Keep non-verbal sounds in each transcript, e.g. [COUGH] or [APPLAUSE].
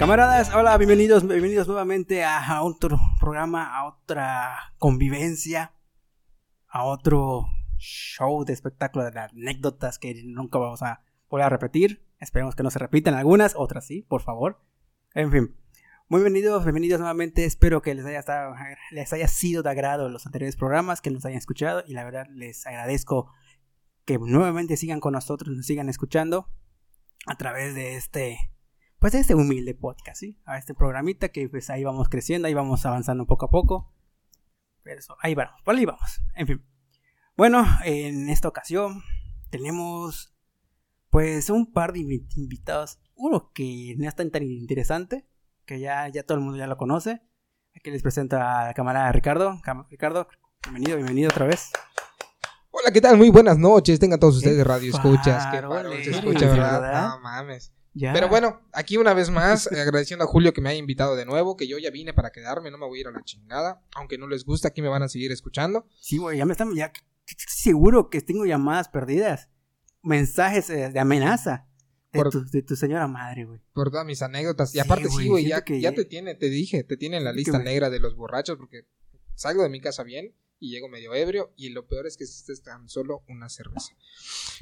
Camaradas, hola, bienvenidos, bienvenidos nuevamente a otro programa, a otra convivencia, a otro show de espectáculo de anécdotas que nunca vamos a volver a repetir. Esperemos que no se repitan algunas, otras sí, por favor. En fin, muy bienvenidos, bienvenidos nuevamente. Espero que les haya, estado, les haya sido de agrado los anteriores programas, que nos hayan escuchado y la verdad les agradezco que nuevamente sigan con nosotros, nos sigan escuchando a través de este, pues este humilde podcast, ¿sí? A este programita que pues ahí vamos creciendo, ahí vamos avanzando poco a poco. Pero eso, ahí vamos, por ahí vamos. En fin. Bueno, en esta ocasión tenemos pues un par de invitados. Uno que no es tan, tan interesante, que ya, ya todo el mundo ya lo conoce. Aquí les presento a la camarada Ricardo. Ricardo, bienvenido, bienvenido otra vez. Hola, ¿qué tal? Muy buenas noches. Tengan todos ustedes radio escuchas. Que se escucha, ¿verdad? No mames. Pero bueno, aquí una vez más, agradeciendo a Julio que me haya invitado de nuevo, que yo ya vine para quedarme, no me voy a ir a la chingada. Aunque no les gusta, aquí me van a seguir escuchando. Sí, güey, ya me están, ya seguro que tengo llamadas perdidas, mensajes de amenaza. De, tu, señora madre, güey. Por todas mis anécdotas. Y aparte, sí, güey, ya, ya te tiene, te dije, te tiene en la lista negra de los borrachos porque salgo de mi casa bien y llego medio ebrio y lo peor es que es tan solo una cerveza.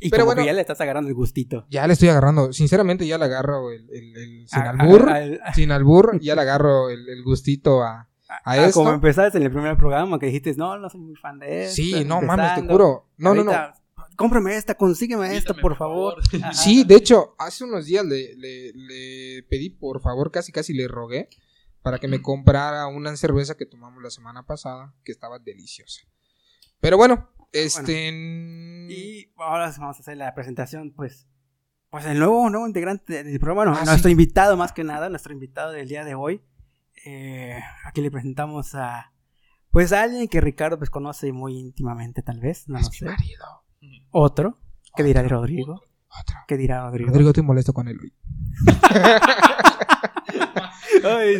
Y Pero bueno, ya le estás agarrando el gustito. Ya le estoy agarrando, sinceramente ya le agarro el, sin albur, sin albur, ya le agarro el, gustito a, a, esto. Como empezaste en el primer programa que dijiste, no, no soy muy fan de esto. Sí, no mames, te juro. No, no, no. Cómprame esta, consígueme esta, por favor. Sí, de hecho, hace unos días le, le, le pedí, por favor, casi casi le rogué para que me comprara una cerveza que tomamos la semana pasada, que estaba deliciosa. Pero bueno, este... Y ahora vamos a hacer la presentación, pues... Pues el nuevo, nuevo integrante del programa, ah, nuestro invitado más que nada, nuestro invitado del día de hoy. Eh, aquí le presentamos a... Pues a alguien que Ricardo pues conoce muy íntimamente tal vez, no es mi marido. Otro. ¿Qué dirá Rodrigo? Otro. ¿Qué dirá Rodrigo? Rodrigo, estoy molesto con él [LAUGHS]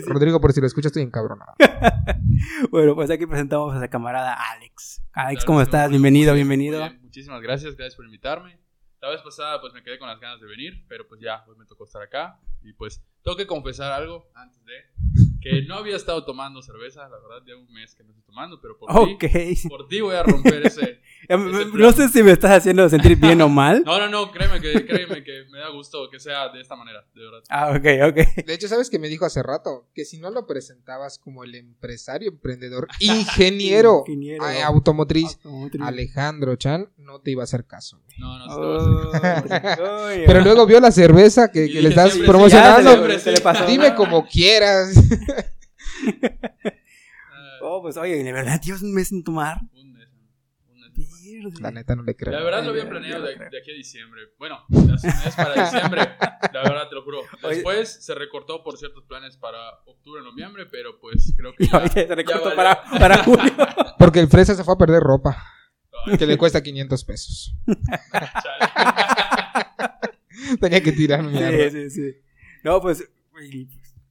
Rodrigo, por si lo escuchas, estoy encabronado. [LAUGHS] bueno, pues aquí presentamos a la camarada Alex. Alex, ¿cómo estás? Bienvenido, bienvenido. Muchísimas gracias, gracias por invitarme. La vez pasada pues me quedé con las ganas de venir, pero pues ya, hoy me tocó estar acá. Y pues tengo que confesar algo antes de que no había estado tomando cerveza, la verdad, ya un mes que no estoy tomando, pero por ti, [LAUGHS] por ti voy a romper ese, no sé si me estás haciendo sentir bien o mal. [LAUGHS] No, no, no, créeme que, créeme que me da gusto que sea de esta manera, de verdad. Ah, ok, ok. De hecho, ¿sabes qué me dijo hace rato? Que si no lo presentabas como el empresario, emprendedor, [LAUGHS] ingeniero, automotriz, Alejandro Chan, no te iba a hacer caso. No, no, oh, Pero luego vio la cerveza que, le estás promocionando. Dime como quieras. [LAUGHS] oh, pues oye, ¿de verdad tienes un mes sin tomar? La neta no le creo. La verdad lo había planeado de, aquí a diciembre. Bueno, es para [LAUGHS] diciembre. La verdad te lo juro. Después se recortó por ciertos planes para octubre, noviembre, pero pues creo que. Ya, [LAUGHS] se recortó para, para julio. Porque el fresa se fue a perder ropa. que le cuesta 500 pesos. Tenía que tirar Sí, sí, sí. No, pues.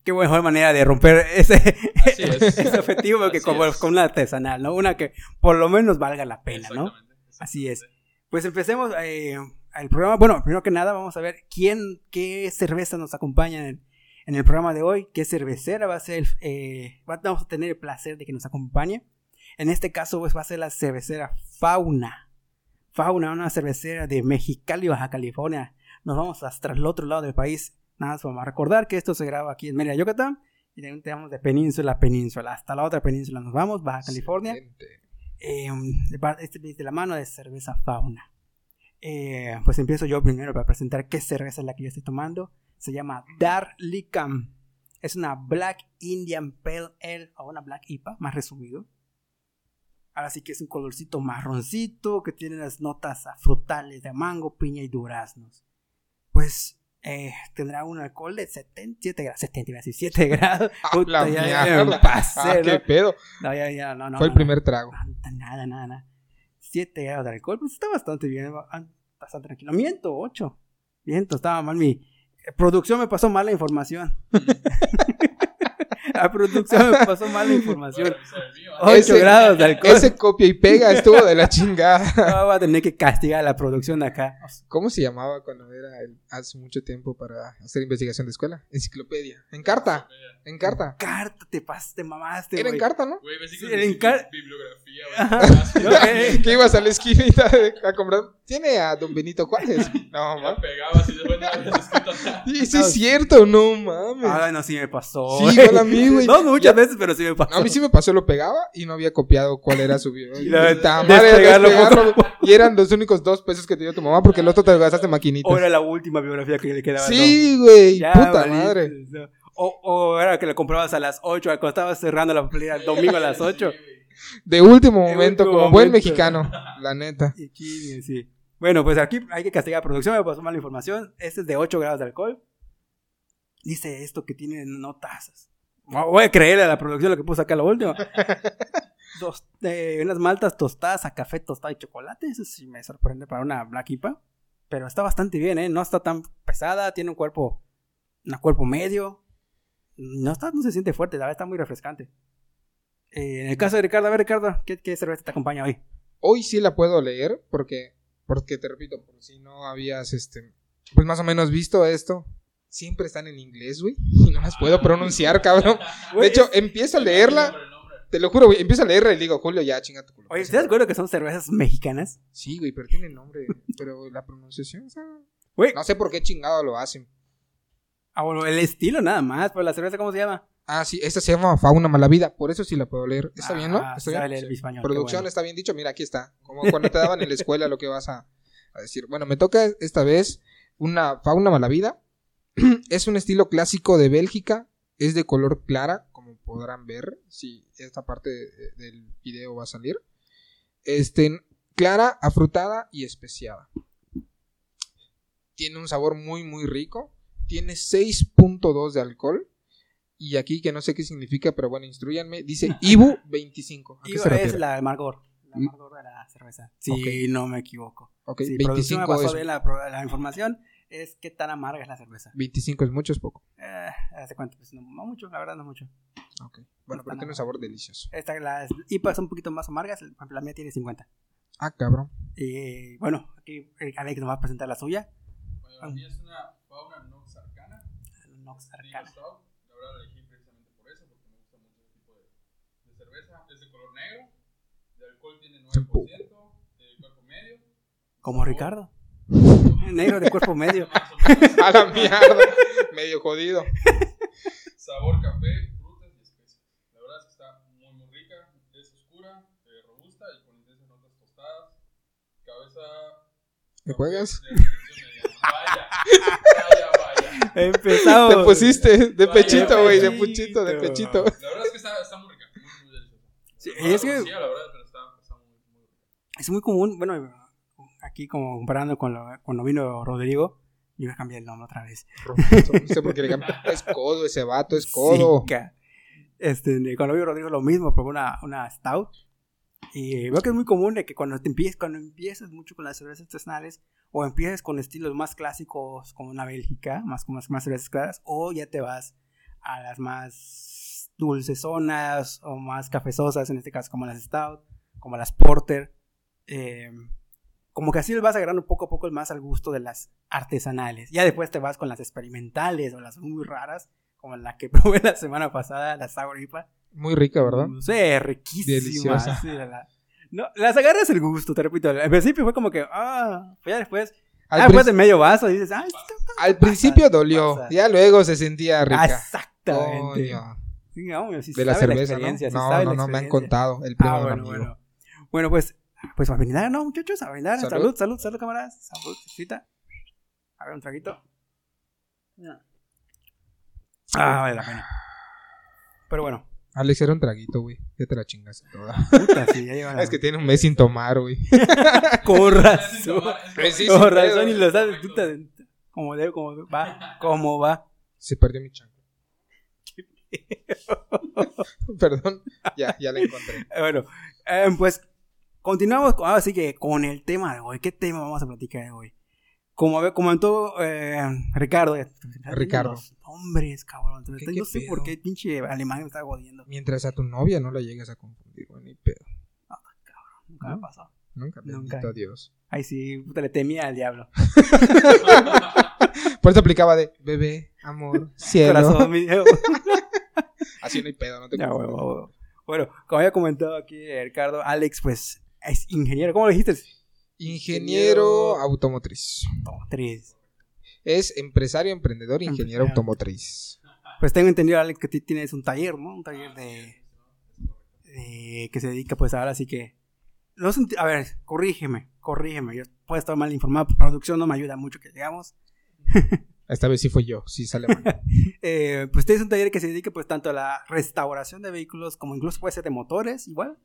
Qué mejor manera de romper ese, [LAUGHS] ese objetivo que con, con, una artesanal, ¿no? Una que por lo menos valga la pena, ¿no? Así es. Pues empecemos eh, el programa. Bueno, primero que nada vamos a ver quién, qué cerveza nos acompaña en, el programa de hoy, qué cervecera va a ser, eh, vamos a tener el placer de que nos acompañe. En este caso pues va a ser la cervecera Fauna. Fauna, una cervecera de Mexicali, Baja California. Nos vamos hasta el otro lado del país. Nada más vamos a recordar que esto se graba aquí en Mérida, Yucatán. Y tenemos de península a península. Hasta la otra península nos vamos, Baja California eh, de, la mano de cerveza fauna. Eh, pues empiezo yo primero para presentar qué cerveza es la que yo estoy tomando. Se llama Darlicam. Es una Black Indian Pale Ale o una Black IPA, más resumido. Ahora sí que es un colorcito marroncito que tiene las notas frutales de mango, piña y duraznos. Pues eh, tendrá un alcohol de 77 [LAUGHS] grados. 77 grados. Puta, la ya, [LAUGHS] pasé, ah, ¿Qué pedo? No, ya, ya, no, no. Fue el primer trago. Nada, nada, nada. 7 grados de alcohol, pues está bastante bien. Bastante tranquilo. Miento, 8. Miento, estaba mal mi. Eh, producción me pasó mal la información. [LAUGHS] La producción me pasó mala información. 8 grados de alcohol. Ese copia y pega estuvo de la chingada. No, voy a tener que castigar a la producción de acá. ¿Cómo se llamaba cuando era el, hace mucho tiempo para hacer investigación de escuela? Enciclopedia. En carta. En carta. Carta, te pasaste, mamaste. Era en carta, ¿no? Güey, Sí, en car- bibliografía, güey. que ibas a la esquinita a comprar. Tiene a Don Benito Juárez. No, mames. pegabas y después no habías escrito nada. Sí, sí es cierto, no mames. Ah, no, sí me pasó. Sí, igual a mí, güey. No muchas veces, pero sí me pasó. A mí sí me pasó, lo pegaba y no había copiado cuál era su video. [LAUGHS] Y la- despegarlo despegarlo, Y eran los únicos dos pesos que te dio tu mamá porque el otro te lo gastaste maquinitas. O era la última biografía que le quedaba. Sí, güey. Puta madre. no. O, o era que lo comprabas a las 8, cuando estabas cerrando la papelera el domingo a las [LAUGHS] 8. De último De momento, último como buen mexicano. La neta. [LAUGHS] Y sí. Bueno, pues aquí hay que castigar a producción, me pasó mala información. Este es de 8 grados de alcohol. Dice esto que tiene no tazas. Voy a creerle a la producción lo que puso acá lo último. [LAUGHS] Dos, eh, unas maltas tostadas a café tostado y chocolate. Eso sí me sorprende para una Black IPA. Pero está bastante bien, ¿eh? No está tan pesada. Tiene un cuerpo, un cuerpo medio. No, está, no se siente fuerte, la verdad está muy refrescante. Eh, en el caso de Ricardo, a ver, Ricardo, ¿qué, qué cerveza te acompaña hoy? Hoy sí la puedo leer porque, porque te repito, por si no habías, este, pues más o menos visto esto. Siempre están en inglés, güey. Y no las puedo pronunciar, cabrón. [LAUGHS] De hecho, empiezo a leerla. Te lo juro, güey. Empiezo a leerla y le digo, Julio, ya, chinga tu culo. Oye, ¿estás de acuerdo que son cervezas mexicanas? Sí, güey, pero tiene nombre. Pero la pronunciación, o sea, no sé por qué chingado lo hacen. ah, bueno, el estilo nada más, pero la cerveza, ¿cómo se llama? Ah, sí, esta se llama Fauna Malavida. Por eso sí la puedo leer. Está bien, ¿no? Ah, ¿Está bien? leer español, Producción bueno. está bien dicho. Mira, aquí está. Como cuando te daban en la escuela lo que vas a, a decir. Bueno, me toca esta vez una Fauna Malavida. [CLEARS THROAT] es un estilo clásico de Bélgica. Es de color clara, como podrán ver. Si esta parte de- del video va a salir. Este, clara, afrutada y especiada. Tiene un sabor muy, muy rico. Tiene 6.2 de alcohol. Y aquí, que no sé qué significa, pero bueno, instruyanme. Dice [LAUGHS] Ibu 25. ¿A qué se es la amargor. La Mm. amargor de la cerveza. Sí, Ok. no me equivoco. Ok, Sí, producción me 25 pasó bien la información. Es qué tan amarga es la cerveza. 25 es mucho, es poco. Eh, ¿Hace cuánto? Pues no, no mucho, la verdad no mucho. Ok. Bueno, pero tiene un sabor delicioso. Esta, las IPAs son un poquito más amargas. La mía tiene 50. Ah, cabrón. Y bueno, aquí eh, Alex nos va a presentar la suya. Bueno, a mí es una fauna Nox Arcana. Nox Arcana. La verdad la elegí precisamente por eso, porque me gusta mucho ese tipo de, de cerveza. Es de color negro. De alcohol tiene 9%. De cuerpo medio. Como Ricardo. [LAUGHS] Negro de cuerpo medio. [LAUGHS] A la mierda. Medio jodido. Sabor café, frutas y especias. La verdad es que está muy, muy rica. Es oscura, eh, robusta y con intensas notas tostadas. Cabeza. ¿Me juegas? de. Vaya, vaya, vaya. Empezamos. Te pusiste de Vaya, pechito, güey. De puchito, de pechito. La verdad es que está, está muy rica, muy, muy deliciosa. Sí, No es que- conocía, la verdad, pero está, está muy, muy rica. Es muy común, bueno, aquí como comparando con lo, cuando vino Rodrigo, yo a cambiar el nombre otra vez. No sé por qué le [LAUGHS] cambié. Es codo ese vato, es codo. Sí, este, cuando vino Rodrigo lo mismo, probó una, una stout. Y veo que es muy común de que cuando te empieces, cuando empiezas mucho con las cervezas artesanales, o empiezas con estilos más clásicos como una Bélgica, más como más cervezas claras, o ya te vas a las más dulcesonas o más cafezosas, en este caso como las stout, como las porter. eh, como que así vas agarrando poco a poco más al gusto de las artesanales. Ya después te vas con las experimentales o las muy raras, como la que [LAUGHS] probé la semana pasada, la Sour IPA. Muy rica, ¿verdad? No sé, riquísima. Deliciosa. sí, la- la- no, las agarras el gusto, te repito. Al principio fue como que, ah, pues ya después, Al, ah, después de medio vaso, dices, ah, al principio dolió. pasa. Ya luego se sentía Ah, rica. exactamente. Coño. Sí, hombre, sí De la cerveza, experiencia, ¿no? sí No, no, la no, me han contado. El Ah, de un bueno, amigo. bueno. Bueno, pues, pues a brindar, ¿no, muchachos? A brindar. Salud. Salud, salud, salud, camaradas. Salud, cita. A ver, un traguito. Ah, vale la pena. Pero bueno, Alex era un traguito, güey. Ya te la chingaste toda. puta, sí, ya llevan. [LAUGHS] Es que tiene un mes sin tomar, güey. [LAUGHS] Con [LAUGHS] razón. Pues sí, Con sin razón, pedo. y lo sabes, puta. Como debe, como va, cómo va. Se perdió mi chanco. Perdón. Ya, ya la encontré. Bueno, eh, pues continuamos con- ahora sí que con el tema de hoy. ¿Qué tema vamos a platicar de hoy? como comentó eh, Ricardo. Ricardo. Hombres, cabrón. no sé por qué pinche alemán me está jodiendo. Mientras a tu novia no la llegues a confundir, ni pedo. Cabrón. Nunca me ha pasado. Nunca, Nunca. a Dios. Ay, sí, puta, le temía al diablo. [LAUGHS] Por eso aplicaba de bebé, amor, [LAUGHS] cielo. Corazón, mi [LAUGHS] Así no hay pedo, no te ya, bueno, bueno, como había comentado aquí Ricardo, Alex, pues es ingeniero. ¿Cómo lo dijiste? Ingeniero automotriz. Automotriz. Es empresario, emprendedor, ingeniero automotriz. Pues tengo entendido, Alex, que tienes un taller, ¿no? Un taller de, que se dedica, pues ahora sí que... No, a ver, corrígeme, corrígeme. Yo puedo estar mal informado, producción no me ayuda mucho que llegamos. [LAUGHS] Esta vez sí fue yo, sí sale mal. [LAUGHS] eh, pues tienes un taller que se dedica pues tanto a la restauración de vehículos como incluso puede ser de motores, igual.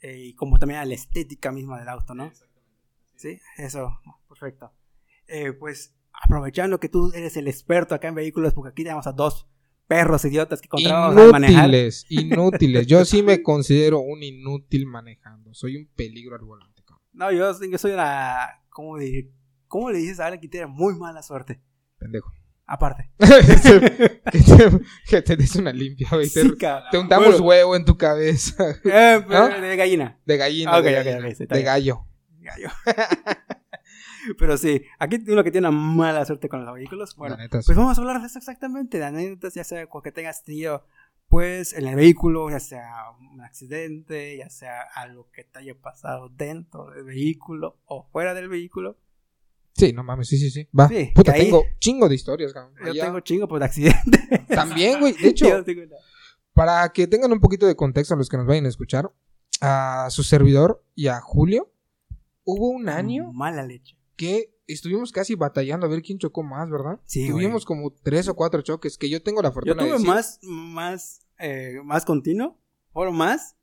Eh, y como también a la estética misma del auto, ¿no? Sí, eso, perfecto. Eh, pues aprovechando que tú eres el experto acá en vehículos, porque aquí tenemos a dos perros idiotas que encontramos a manejar. Inútiles, inútiles. Yo sí me [LAUGHS] considero un inútil manejando. Soy un peligro al volante. No, yo, soy una. ¿Cómo, ¿Cómo le dices a alguien que tiene muy mala suerte? Pendejo. Aparte. [LAUGHS] que, te, des una limpia, güey. te, untamos huevo en tu cabeza. Eh, de gallina. De gallina. de, gallo. Gallo. [LAUGHS] Pero sí, aquí uno que tiene una mala suerte con los vehículos. Bueno, pues vamos a hablar de eso exactamente, de anécdotas, ya sea que tengas tenido, pues, en el vehículo, ya sea un accidente, ya sea algo que te haya pasado dentro del vehículo o fuera del vehículo. Sí, no mames, sí, sí, sí. Va. Puta, tengo chingo de historias, cabrón. Yo tengo chingo por accidente. [LAUGHS] También, güey. De [LAUGHS] hecho, para que tengan un poquito de contexto a los que nos vayan a escuchar, a su servidor y a Julio, hubo un año. Mala leche. Que estuvimos casi batallando a ver quién chocó más, ¿verdad? Sí. Tuvimos como tres o cuatro choques que yo tengo la fortuna yo tuve más, más, eh, más continuo, o más,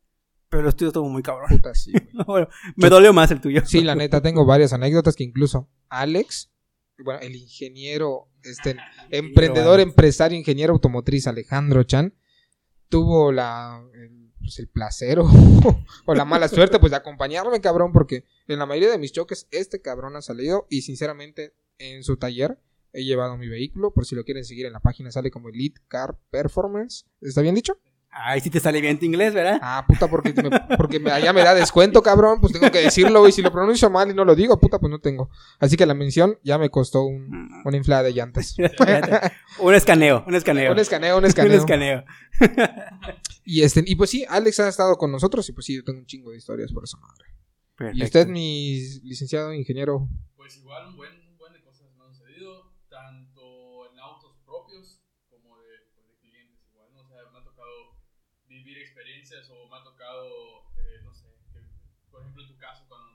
pero el tuyo estuvo muy cabrón. Puta, sí, [LAUGHS] me dolió más el tuyo. Sí, la neta, tengo varias anécdotas que incluso Alex, bueno, el ingeniero, este, emprendedor, empresario, ingeniero automotriz Alejandro Chan, tuvo la, el, pues, el placer [LAUGHS] o, la mala suerte, pues, de acompañarme, cabrón, porque en la mayoría de mis choques, este cabrón ha salido y, sinceramente, en su taller he llevado mi vehículo, por si lo quieren seguir en la página, sale como Elite Car Performance. ¿Está bien dicho? Ay, sí te sale bien tu inglés, ¿verdad? Ah, puta, porque, me, porque me, allá me da descuento, cabrón. Pues tengo que decirlo, y si lo pronuncio mal y no lo digo, puta, pues no tengo. Así que la mención ya me costó un, una inflada de llantas. [LAUGHS] un escaneo, un escaneo. Un escaneo, un escaneo. [LAUGHS] un escaneo. [LAUGHS] y, este, y pues sí, Alex ha estado con nosotros y pues sí, yo tengo un chingo de historias por esa madre. Perfecto. ¿Y usted, mi licenciado ingeniero? Pues igual, un buen o me ha tocado, eh, no sé, por ejemplo en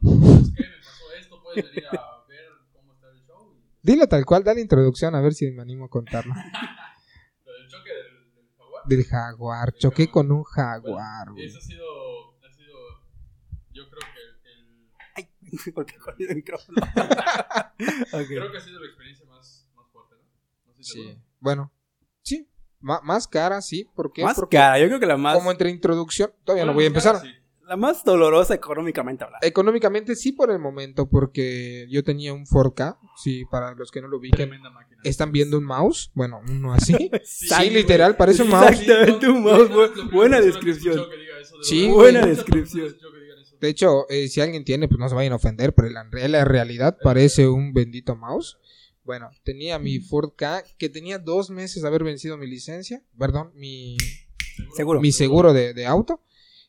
tu caso, cuando es que me pasó esto, puedes venir a ver cómo está el show. Dilo tal cual, da la introducción a ver si me animo a contarlo. [LAUGHS] Lo del choque del, del, jaguar. Del jaguar, choqué con un jaguar. Bueno, eso ha sido, ha sido, yo creo que el... Ay, [LAUGHS] porque con el micrófono. [LAUGHS] okay. Creo que ha sido la experiencia más, más fuerte, ¿no? no sé sí, bueno, sí, más cara, sí. ¿Por qué? Más Porque cara, yo creo que la más. Como entre introducción, todavía no voy a empezar. La más dolorosa económicamente hablando. Económicamente sí por el momento, porque yo tenía un 4K, sí, para los que no lo ubiquen. Están viendo un mouse, bueno, uno así. sí, literal, parece un mouse. Exactamente, un mouse. buena descripción. Sí, buena descripción. De hecho, eh, si alguien tiene, pues no se vayan a ofender, pero en la realidad parece un bendito mouse. Bueno, tenía mi Ford K que tenía dos meses de haber vencido mi licencia, perdón, mi seguro, mi seguro de, auto.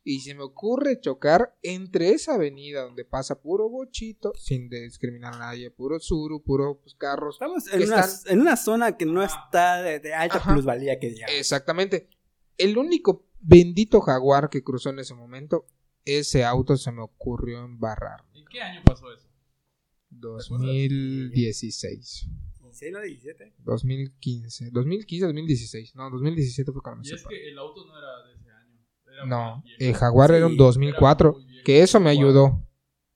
Y se me ocurre chocar entre esa avenida donde pasa puro bochito, sin discriminar a nadie, puro suru, puro pues, carros. Estamos en una, en una, zona que no está de, alta plusvalía que digamos. Exactamente. El único bendito jaguar que cruzó en ese momento, ese auto se me ocurrió embarrar. ¿En qué año pasó eso? 2016. ¿16 no 17? 2015. 2015, 2016. No, 2017 fue cuando Y es que el auto no era de. No, el Jaguar era un 2004. que eso me ayudó.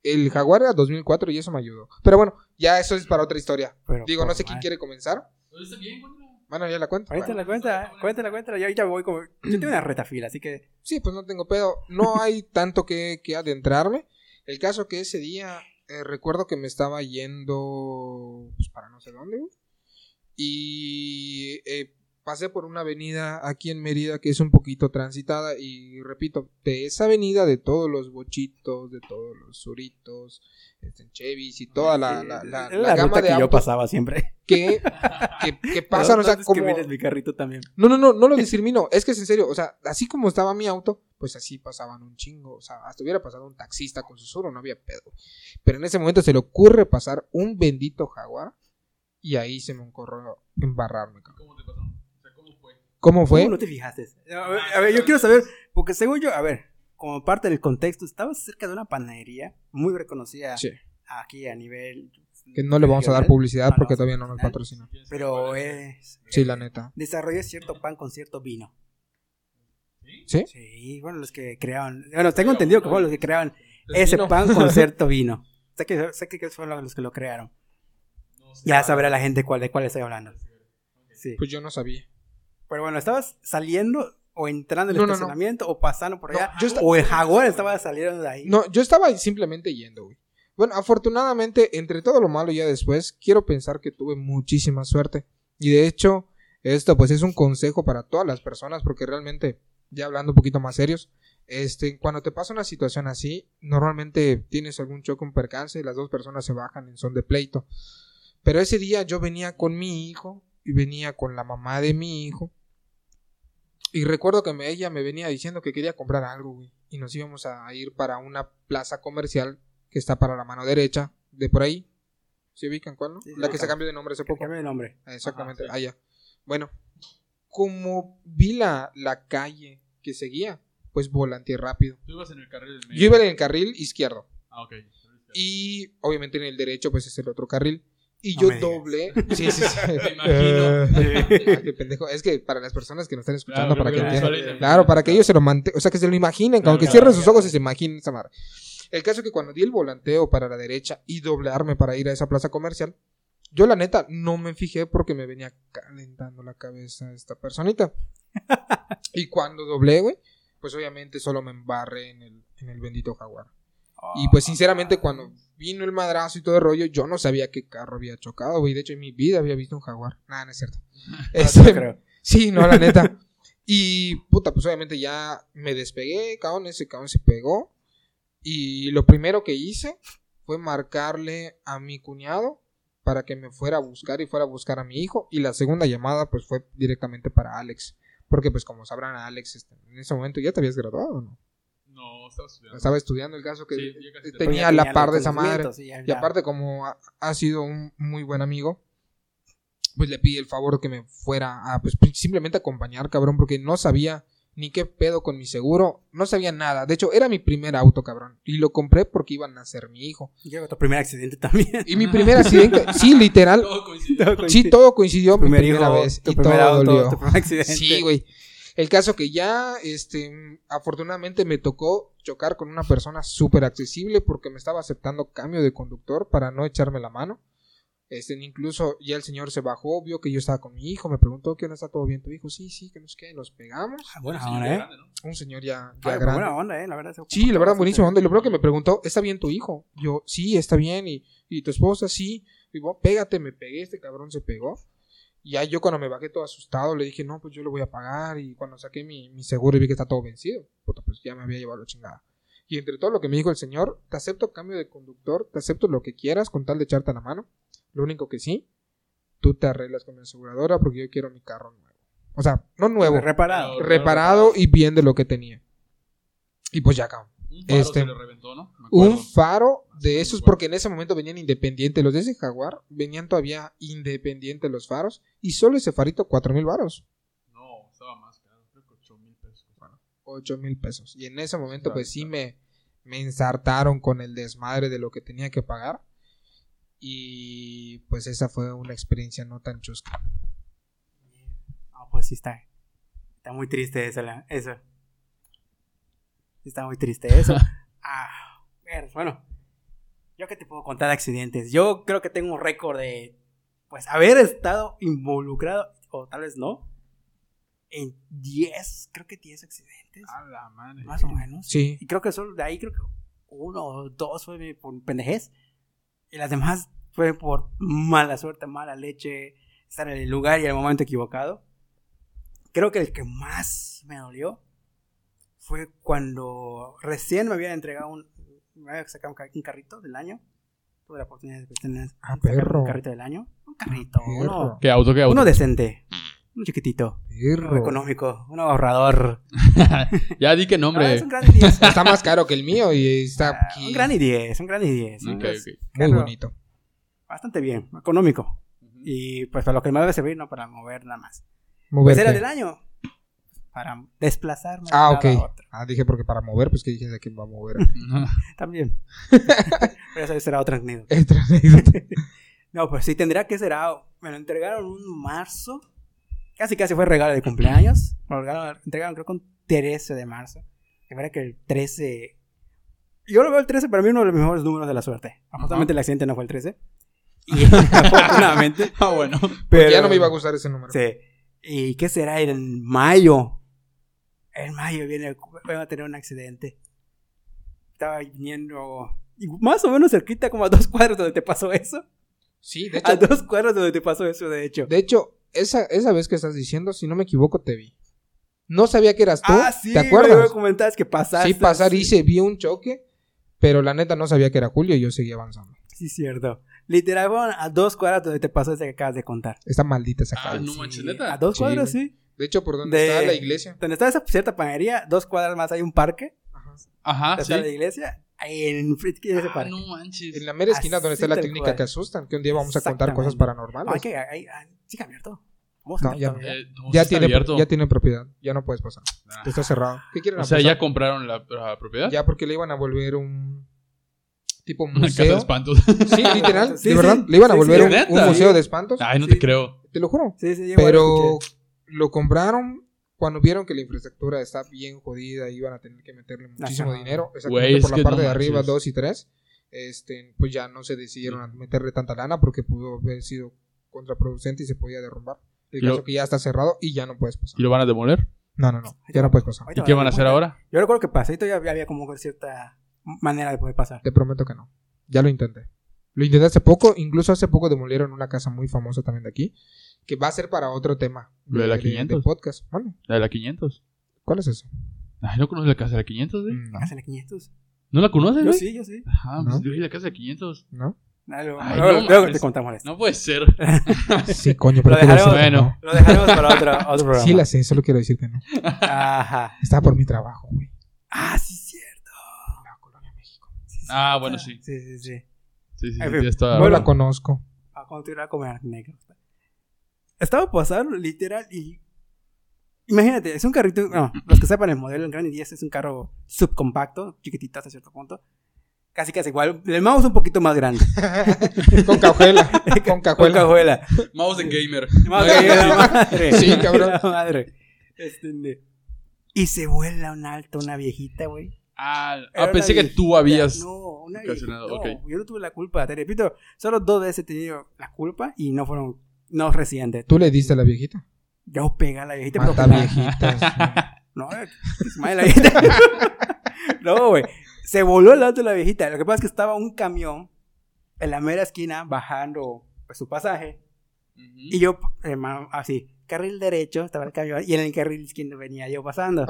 El Jaguar era 2004 y eso me ayudó. Pero bueno, ya eso es para otra historia. Digo, no sé quién quiere comenzar. Bueno, ya la cuento. Ahorita la cuenta, cuéntala, cuéntala. Yo ahorita voy como. Yo tengo una retafila, así que. Sí, pues no tengo pedo. No [LAUGHS] hay tanto que, que adentrarme. El caso que ese día eh, recuerdo que me estaba yendo pues, para no sé dónde. Y eh, pasé por una avenida aquí en Mérida que es un poquito transitada y repito, de esa avenida de todos los bochitos, de todos los suritos, este, Chevys y toda la, la, la, la, gama de que yo pasaba siempre. [LAUGHS] Que, que, [LAUGHS] pasan, o sea, como... que mi carrito también. No, no, no, no lo discrimino, es que es en serio, o sea, así como estaba mi auto, pues así pasaban un chingo, o sea, hasta hubiera pasado un taxista con su suro, no había pedo. Pero en ese momento se le ocurre pasar un bendito jaguar y ahí se me ocurrió embarrarme. ¿Cómo te? ¿Cómo fue? ¿Cómo no te fijaste? A ver, yo quiero saber, porque según yo, a ver, como parte del contexto, estabas cerca de una panadería muy reconocida aquí a nivel... Que no le vamos a dar publicidad porque todavía no nos patrocina. Pero es... Sí, la neta. Desarrolló cierto pan con cierto vino. ¿Sí? Sí, bueno, los que creaban... Bueno, tengo entendido que fueron los que creaban ese pan con [LAUGHS] cierto vino. Sé que, sé que fueron los que lo crearon. Ya sabrá la gente cuál, de cuál estoy hablando. Sí. Pues yo no sabía. Pero bueno, ¿estabas saliendo o entrando en el estacionamiento o pasando por allá? o el jaguar estaba saliendo de ahí. No, yo estaba simplemente yendo, güey. Bueno, afortunadamente, entre todo lo malo ya después, quiero pensar que tuve muchísima suerte. Y de hecho, esto pues es un consejo para todas las personas, porque realmente, ya hablando un poquito más serios, este, cuando te pasa una situación así, normalmente tienes algún choque, un percance, y las dos personas se bajan en son de pleito. Pero ese día yo venía con mi hijo y venía con la mamá de mi hijo y recuerdo que ella me venía diciendo que quería comprar algo, güey. Y nos íbamos a ir para una plaza comercial que está para la mano derecha, de por ahí. ¿Se ubican cuál, no? la que se cambió de nombre hace poco. Cambió de nombre. Exactamente, allá. Bueno, como vi la, la calle que seguía, pues volanteé rápido. ¿Tú ibas en el carril del medio? Yo iba en el carril izquierdo. Ah, ok. Y obviamente en el derecho, pues es el otro carril. Y yo doble. Sí, sí, sí. [LAUGHS] Me imagino. Ah, qué pendejo. Es que para las personas que nos están escuchando, para que entiendan. Claro, para que ellos se lo mantengan. O sea, que se lo imaginen. aunque cierren sus ojos y se imaginen esa madre. El caso es que cuando di el volanteo para la derecha y doblearme para ir a esa plaza comercial, yo la neta no me fijé porque me venía calentando la cabeza esta personita. [LAUGHS] y cuando doblé, güey, pues obviamente solo me embarré en el, en el bendito jaguar. Y pues sinceramente cuando vino el madrazo y todo el rollo, yo no sabía qué carro había chocado, güey. De hecho, en mi vida había visto un jaguar. Nada, no es cierto. [LAUGHS] Este, sí, no, la neta. [LAUGHS] Y puta, pues obviamente ya me despegué, cabrón, ese cabrón se pegó. Y lo primero que hice fue marcarle a mi cuñado para que me fuera a buscar y fuera a buscar a mi hijo. Y la segunda llamada pues fue directamente para Alex. Porque pues como sabrán, Alex, este, en ese momento ya te habías graduado, ¿no? Estaba estudiando. Estaba estudiando el caso que tenía la par de esa madre. y aparte, como ha, sido un muy buen amigo, pues le pide el favor que me fuera a, pues simplemente acompañar, cabrón, porque no sabía ni qué pedo con mi seguro, no sabía nada. De hecho, era mi primer auto, cabrón. Y lo compré porque iban a nacer mi hijo. Y tu primer accidente también. Y mi primer accidente, [LAUGHS] sí, literal. Todo coincidió. Sí, todo coincidió mi primera vez. y todo auto, Sí, güey. El caso que ya, este, afortunadamente me tocó chocar con una persona súper accesible porque me estaba aceptando cambio de conductor para no echarme la mano. Este, incluso ya el señor se bajó, vio que yo estaba con mi hijo, me preguntó ¿qué no está todo bien tu hijo. Sí, sí, que nos qué, nos pegamos. Ah, buena onda, ¿eh? Un señor ya, ya grande. Buena onda, ¿eh? La verdad. Sí, la verdad, buenísima onda. Y lo primero que me preguntó, ¿está bien tu hijo? Yo, sí, está bien. Y, y tu esposa, sí. Y bueno, pégate, me pegué, este cabrón se pegó. Y ya yo cuando me bajé todo asustado, le dije, no, pues yo lo voy a pagar. Y cuando saqué mi, mi seguro y vi que está todo vencido, puta, pues ya me había llevado la chingada. Y entre todo lo que me dijo el señor, te acepto cambio de conductor, te acepto lo que quieras con tal de echarte a la mano. Lo único que sí, tú te arreglas con mi aseguradora porque yo quiero mi carro nuevo. O sea, no nuevo. Reparado. Reparado y bien de lo que tenía. Y pues ya. Un faro este, se le reventó, ¿no? Un faro de esos, porque en ese momento venían independientes. Los de ese Jaguar venían todavía independientes los faros. Y solo ese farito, cuatro mil varos. No, estaba más caro. Creo que ocho mil pesos. Ocho mil pesos. Y en ese momento, pues sí me, me ensartaron con el desmadre de lo que tenía que pagar. Y pues esa fue una experiencia no tan chusca. Ah, pues sí está. Está muy triste esa, eso. Está muy triste eso. [LAUGHS] ah, bueno, yo que te puedo contar accidentes. Yo creo que tengo un récord de, pues, haber estado involucrado, o tal vez no, en 10, creo que 10 accidentes. A la madre. Más o menos. Sí. Y creo que solo de ahí, creo que uno o dos fue por pendejez. Y las demás fue por mala suerte, mala leche, estar en el lugar y en el momento equivocado. Creo que el que más me dolió fue cuando recién me habían entregado un, había sacado un, carrito del año. Tuve la oportunidad de tener ah, perro. un carrito del año. Un carrito, uno, ¿Qué auto, qué auto? Uno decente. Un chiquitito. Uno económico. Un ahorrador. [LAUGHS] ya di qué nombre. Ah, es un gran 10. [LAUGHS] está más caro que el mío y está ah, aquí. Un gran y 10. Un gran y 10. Okay, Muy bonito. Bastante bien. Económico. Y pues para lo que me debe servir, no para mover nada más. Mover. Pues era del año. Para desplazarme. Ah, ok. Ah, dije porque para mover, pues que dije de quién va a mover. [LAUGHS] También. [LAUGHS] Pero eso será otra anécdota. [LAUGHS] No, pues sí, tendría que ser. Me lo entregaron un marzo Casi casi fue regalo de cumpleaños. Me lo entregaron creo con 13 de marzo. Que verdad que el 13... Yo lo veo el 13 para mí uno de los mejores números de la suerte. Afortunadamente el accidente no fue el 13. Y afortunadamente. ah, bueno. Pero ya no me iba a gustar ese número. Sí. ¿Y qué será? En mayo. En mayo viene, voy a tener un accidente. Estaba viniendo más o menos cerquita, como a dos cuadros donde te pasó eso. Sí, de hecho. A dos cuadros donde te pasó eso, de hecho. De hecho, esa, esa vez que estás diciendo, si no me equivoco, te vi. No sabía que eras tú. Ah, sí, ¿Te acuerdas? Me que pasaste. Sí, pasar y se vi un choque, pero la neta no sabía que era Julio y yo seguía avanzando. Sí, cierto. Literal, a dos cuadras donde te pasó ese que acabas de contar. Está maldita esa ah, no manches. A dos cuadras, sí. De hecho, por donde está la iglesia. Donde está esa cierta panadería, dos cuadras más hay un parque. Ajá. Ajá, está la iglesia. En, ese ah, no manches. En la mera esquina donde está la técnica que asustan, que un día vamos a contar cosas paranormales. Hay que, hay, sí, abierto ya, ya, tiene, ya tiene propiedad. Ya no puedes pasar. Está cerrado. ¿Qué quieren O sea, ¿ya compraron la, propiedad? Ya porque le iban a volver un tipo museo. Una casa de espantos. Sí, literal. [LAUGHS] de verdad. Le iban a volver un, museo de espantos. Ay, no te creo. Te lo juro. Pero lo compraron cuando vieron que la infraestructura está bien jodida y iban a tener que meterle muchísimo dinero. Exactamente por la parte de arriba, 2 y 3. Este, pues ya no se decidieron a meterle tanta lana porque pudo haber sido contraproducente y se podía derrumbar. El caso que ya está cerrado y ya no puedes pasar. ¿Y lo van a demoler? No, no, no. Ya no puedes pasar. ¿Y qué van a hacer ahora? Yo recuerdo que pasadito ya había como cierta manera de poder pasar. Te prometo que no. Ya lo intenté. Lo intenté hace poco. Incluso hace poco demolieron una casa muy famosa también de aquí. Que va a ser para otro tema. de, la 500? podcast. ¿La de la 500? ¿Cuál es eso? Ay, ¿no conoces la casa de la 500, güey? ¿La casa de la 500? ¿No la conoces, Yo sí, yo sí. Ah, pues yo vi la casa de 500. ¿No? luego, te contamos esto. No puede ser. [LAUGHS] sí, coño, pero lo dejaremos, bueno. lo dejaremos para otro, [LAUGHS] otro programa. Sí, la sé, solo quiero decir que no. Ajá. Estaba por mi trabajo, güey. Ah, sí, cierto. La Colonia México. ah, bueno, sí. Sí, sí, sí. Sí, sí, sí No la conozco. A continuar con negro. Estaba pasando literal y. Imagínate, es un carrito. No, los que sepan el modelo, el Granny 10 es un carro subcompacto, chiquitito hasta cierto punto Casi casi igual. El mouse un poquito más grande. [LAUGHS] con cajuela. [LAUGHS] Con cajuela. Con cajuela. Mouse de gamer. [LAUGHS] Mouse gamer. madre. Sí, cabrón. madre. Este, y se vuela un alto una viejita, güey. Ah, ah pensé que tú habías no, una. No, yo no tuve la culpa. Te repito, solo dos veces he tenido la culpa y no fueron, no residentes. ¿Tú le diste a la viejita? Yo pegué a la viejita. Mata pero viejita. [LAUGHS] no, es la viejita. [LAUGHS] no, güey. Se voló el auto de la viejita. Lo que pasa es que estaba un camión en la mera esquina bajando pues, su pasaje. Y yo, así, carril derecho, estaba el camión, y en el carril izquierdo venía yo pasando.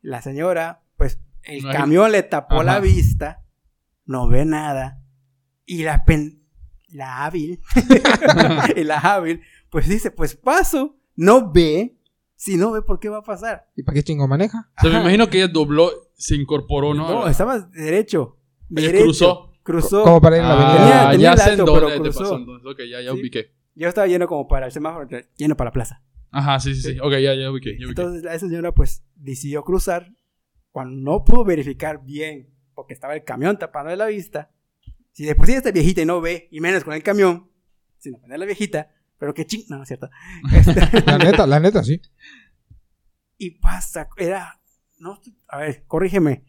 La señora, pues, el camión le tapó la vista, no ve nada, y la pen la hábil, [LAUGHS] y la hábil, pues dice, pues paso, no ve, si no ve, ¿por qué va a pasar? ¿Y para qué chingo maneja? O me imagino que ella dobló, se incorporó, ¿no? No, estaba derecho. derecho cruzó. Cruzó. Como para ir en la avenida. Ah, ya sé dónde te pasó entonces. Ok, ya, ya ubiqué. Yo estaba lleno como para el semáforo, lleno para la plaza. Ajá, sí, sí, sí. Ok, ya, ya ubiqué, ya ubiqué. Entonces, esa señora, pues, decidió cruzar. Cuando no pudo verificar bien, porque estaba el camión tapando la vista. Si después sí esta viejita y no ve, y menos con el camión, sino con la viejita, pero qué ching, no, es cierto. Este, [LAUGHS] la neta, la neta, sí. Y pasa, era, no, a ver, corrígeme.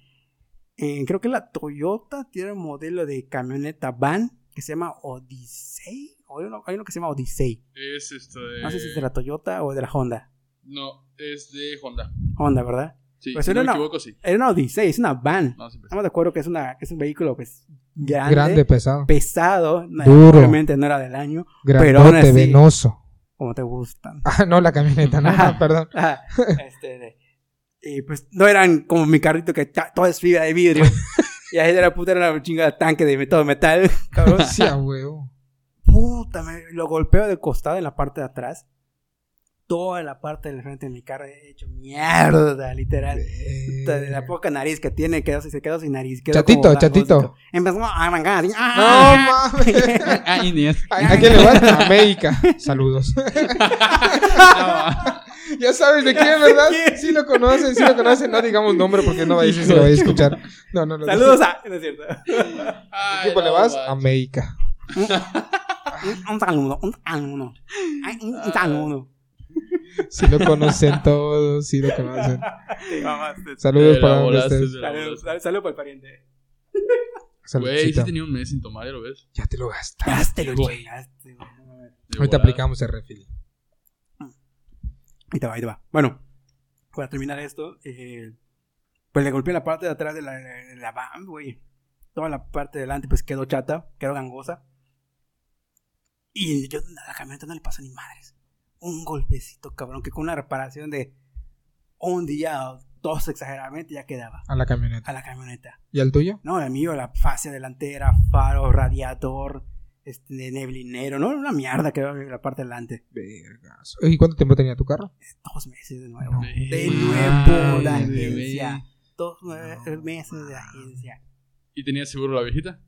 Eh, creo que la Toyota tiene un modelo de camioneta van que se llama Odyssey. hay, uno, que se llama Odyssey. Es esto No sé si es de la Toyota o de la Honda. No, es de Honda. Honda, ¿verdad? Sí, Pues si no me una- equivoco, sí. Era una Odisea, es una van. No. Estamos de acuerdo que es, una, es un vehículo pues, grande, Grande, pesado. pesado. Duro. Obviamente no era del año, pero aún Grandote, así- venoso. como te gustan. [LAUGHS] Ah, no, la camioneta, no, Ajá. perdón. Este, de- y pues no eran como mi carrito que todo es fibra de vidrio. [LAUGHS] y ahí de la puta era una chinga de tanque de todo metal. Cabrón. Huevo. Puta, me lo golpeo de costado en la parte de atrás. Toda la parte del frente de mi carro he hecho mierda, literal. De la poca nariz que tiene, quedó, se quedó sin nariz. quedó Chatito, como chatito. Empezó a arrancar. así, No ¡ah! mames. [LAUGHS] Ah. ¿A a quién le vas? [LAUGHS] A América. Saludos. [LAUGHS] ya sabes de quién, ¿verdad? Sí lo conocen, sí lo conocen. No digamos nombre porque no va a decir si lo vaya a escuchar. No, no, no. Saludos a. No es cierto. ¿A qué equipo le vas? América. Un- Un saludo, un saludo. Ay, Un un saludo. Sí lo conocen todos, sí lo conocen. Te mamaste. Saludos para la Saludos, saludos para el pariente. Güey, sí tenía un mes sin tomar, ya lo ves. Ya te lo gastaste. De Ahorita aplicamos el refill. Ahí te va, ahí te va. Bueno, para terminar esto, eh, pues le golpeé la parte de atrás de la, de la van, güey. Toda la parte de delante, pues quedó chata, quedó gangosa. Y yo a la camioneta no le pasó ni madres. Un golpecito, cabrón, que con una reparación de un día o dos exageradamente ya quedaba A la camioneta. a la camioneta. ¿Y al tuyo? No, el mío, la fascia delantera, faro, radiador, este, neblinero, no, una mierda en la parte de delante. Vergas. ¿Y cuánto tiempo tenía tu carro? Dos meses de nuevo. De nuevo la bebé. agencia. Dos meses de agencia. ¿Y tenía seguro la viejita?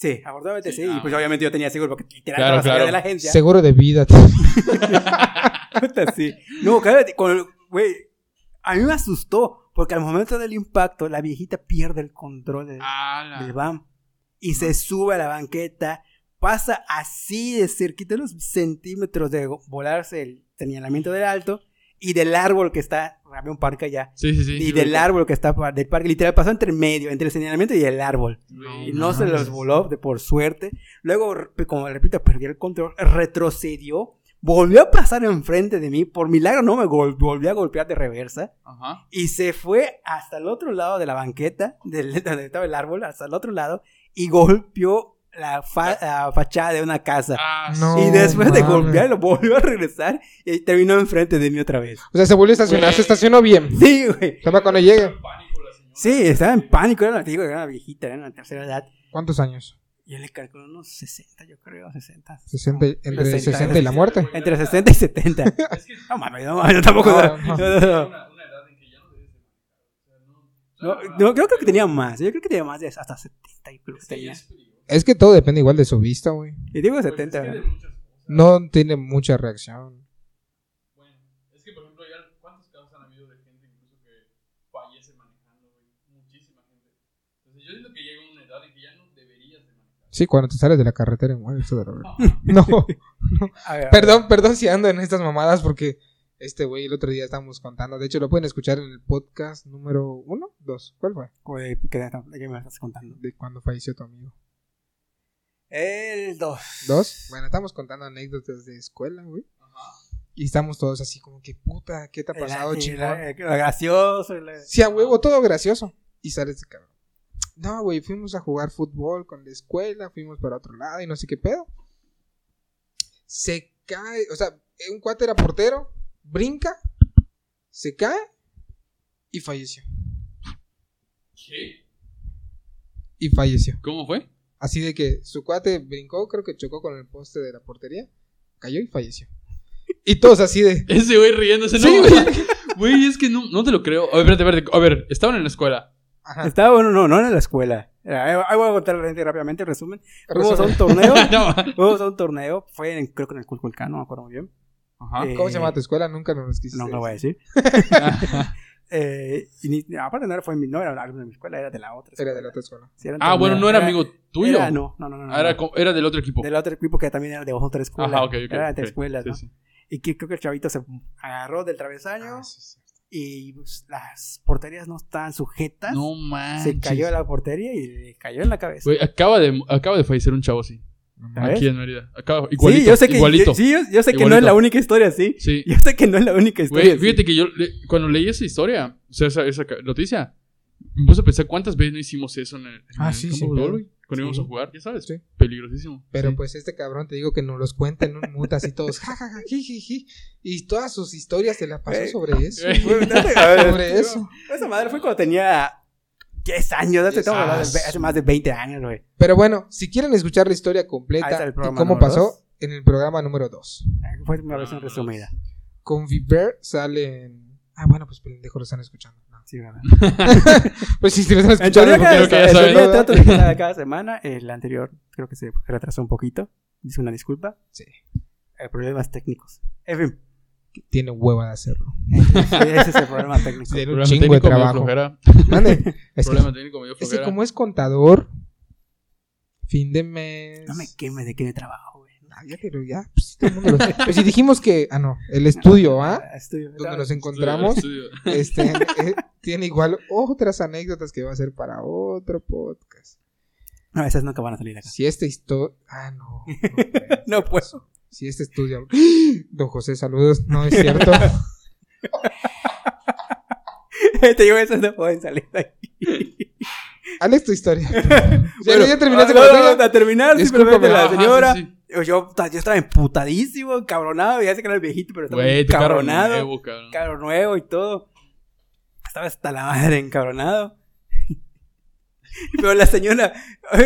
Sí, afortunadamente sí. Sí, y pues obviamente yo tenía seguro porque literal Claro, de la agencia. Seguro de vida. [LAUGHS] Puta, sí. No, cállate, con, güey, a mí me asustó porque al momento del impacto la viejita pierde el control del, Ah, del y se sube a la banqueta, pasa así de cerquita unos centímetros de volarse el señalamiento del alto y del árbol que está, había un parque allá, Sí, sí, sí. y del árbol que está del parque, literal pasó entre medio, entre el señalamiento y el árbol. Güey, Y no se los voló, de por suerte. Luego, como repito, perdió el control, retrocedió, volvió a pasar enfrente de mí, por milagro no me volvió a golpear de reversa, Ajá. y se fue hasta el otro lado de la banqueta, del, [LAUGHS] donde estaba el árbol, hasta el otro lado, y golpeó la, fa- la fachada de una casa. Ah, No. y después de mames. golpearlo, volvió a regresar y terminó enfrente de mí otra vez. O sea, se volvió a estacionar. Se estacionó bien. Sí, güey. O sea, cuando llegue. Sí, estaba en pánico, era una, digo, era una viejita, era una tercera edad. ¿Cuántos años? Yo le calculo unos 60, yo creo, 60. 60, y- entre 60, 60 y la muerte. Entre 60 y 70. Es que [LAUGHS] No mames, no mames, yo tampoco. No, No, no. no, llega no. una, una edad en que ya no debes de manejar. O sea, no. No, Claro, no, yo creo que tenía más. Yo creo que tenía más de hasta 70. Yo creo que tenía. Es que todo depende igual de su vista, güey. Y digo Pues 70. es que. No tiene mucha reacción. Bueno, es que por ejemplo, ya ¿cuántos casos han habido de gente incluso que fallece manejando, güey? Muchísima gente. Entonces yo siento que llega una edad en que ya no deberías de manejar. Sí, cuando te sales de la carretera y mueres, eso de la verdad. [LAUGHS] [LAUGHS] No. [LAUGHS] A ver, a ver. Perdón, perdón si ando en estas mamadas porque este güey el otro día estábamos contando. De hecho, lo pueden escuchar en el podcast número uno, dos. ¿Cuál fue? Güey, ¿qué, ¿De qué me estás contando? De cuando falleció tu amigo. El 2. ¿Dos? Bueno, estamos contando anécdotas de escuela, güey. Ajá. Y estamos todos así como que puta, ¿qué te ha pasado, chingón? Lo gracioso. la- Sí, a huevo, todo gracioso. Y sales de cabrón. No, güey, fuimos a jugar fútbol con la escuela, fuimos para otro lado y no sé qué pedo. Se cae, o sea, un cuate era portero, brinca, se cae y falleció. ¿Qué? Y falleció. ¿Cómo fue? Así de que su cuate brincó, creo que chocó con el poste de la portería, cayó y falleció. Y todos así de... Ese güey riéndose, no, Sí, güey. es que no, no te lo creo. A ver, espérate, espérate. A ver, estaban en la escuela. Ajá. Estaba bueno, no, no era en la escuela. Era- Ahí voy a contar a la gente rápidamente resumen. Fuimos a un torneo. [LAUGHS] no. Fuimos a un torneo. Fue en, creo que en el Culculcán, no me acuerdo muy bien. Ajá. Eh, ¿Cómo se llama tu escuela? Nunca nos quisiste No, no voy a decir. [LAUGHS] Eh, y ni- aparte no era, fue mi, no era alumno de mi escuela, era de la otra. Era escuela. de la otra escuela. Sí, era ah, bueno, no era amigo tuyo. Era- no, no, no, no. no, Ah, era, no. era del otro equipo. Del otro equipo que también era de otra escuela. Ajá, ok, ok. Era de ok. escuelas, ¿no? Sí, sí. Y que creo que el chavito se agarró del travesaño Ah, sí, sí. y pues, las porterías no estaban sujetas. No manches. se cayó de la portería y le cayó en la cabeza. Acaba de, acaba de fallecer un chavo así. Aquí en Mérida. Acá, igualito. Sí, yo sé que, igualito. sí, yo, sé que no es la única historia, sí. Sí. Yo sé que no es la única historia. Güey, fíjate que yo, cuando leí esa historia, o sea, esa, esa noticia, me puse a pensar cuántas veces no hicimos eso en el, ah, sí, sí, cuando íbamos a jugar, ya sabes, sí. peligrosísimo. Pero pues este cabrón te digo que nos los cuenta en un mut así todos, jajaja, y todas sus historias se la pasó sobre eso. sobre eso. Esa madre fue cuando tenía 10 años, hace, hace más de 20 años, güey. Pero bueno, si quieren escuchar la historia completa y cómo pasó, en el programa número 2. Fue una versión resumida. Con Viver salen... Ah, bueno, pues pendejo lo están escuchando. Sí, ¿verdad? [LAUGHS] pues sí, si lo están escuchando. Creo que ya saben. trato de cada semana. El anterior creo que se retrasó un poquito. Dice una disculpa. Sí. Eh, problemas técnicos. En fin. Tiene hueva de hacerlo. ese es el problema [LAUGHS] técnico. Tiene un chingo de trabajo. [LAUGHS] Es problema técnico medio Es que como es contador, fin de mes. No me queme de que de trabajo ya, pero ya, pues, todo el mundo lo Pues si dijimos que, ah, no, el estudio, ¿ah? Donde nos encontramos, este, eh, tiene igual otras anécdotas que va a ser para otro podcast. No, esas nunca van a salir acá. Si este historia, ah, no. No, [LAUGHS] puedo. Si este estudio, [GASPS] don José, saludos, no es cierto. [LAUGHS] Te digo, esas no pueden salir de aquí. Alex, tu historia. [LAUGHS] bueno, ya terminaste con la no, A terminar, simplemente la señora. Yo, yo, estaba emputadísimo, encabronado. Ya sé que era el viejito, pero estaba encabronado. Carro nuevo, carro nuevo y todo. Estaba hasta la madre encabronado. Pero la señora,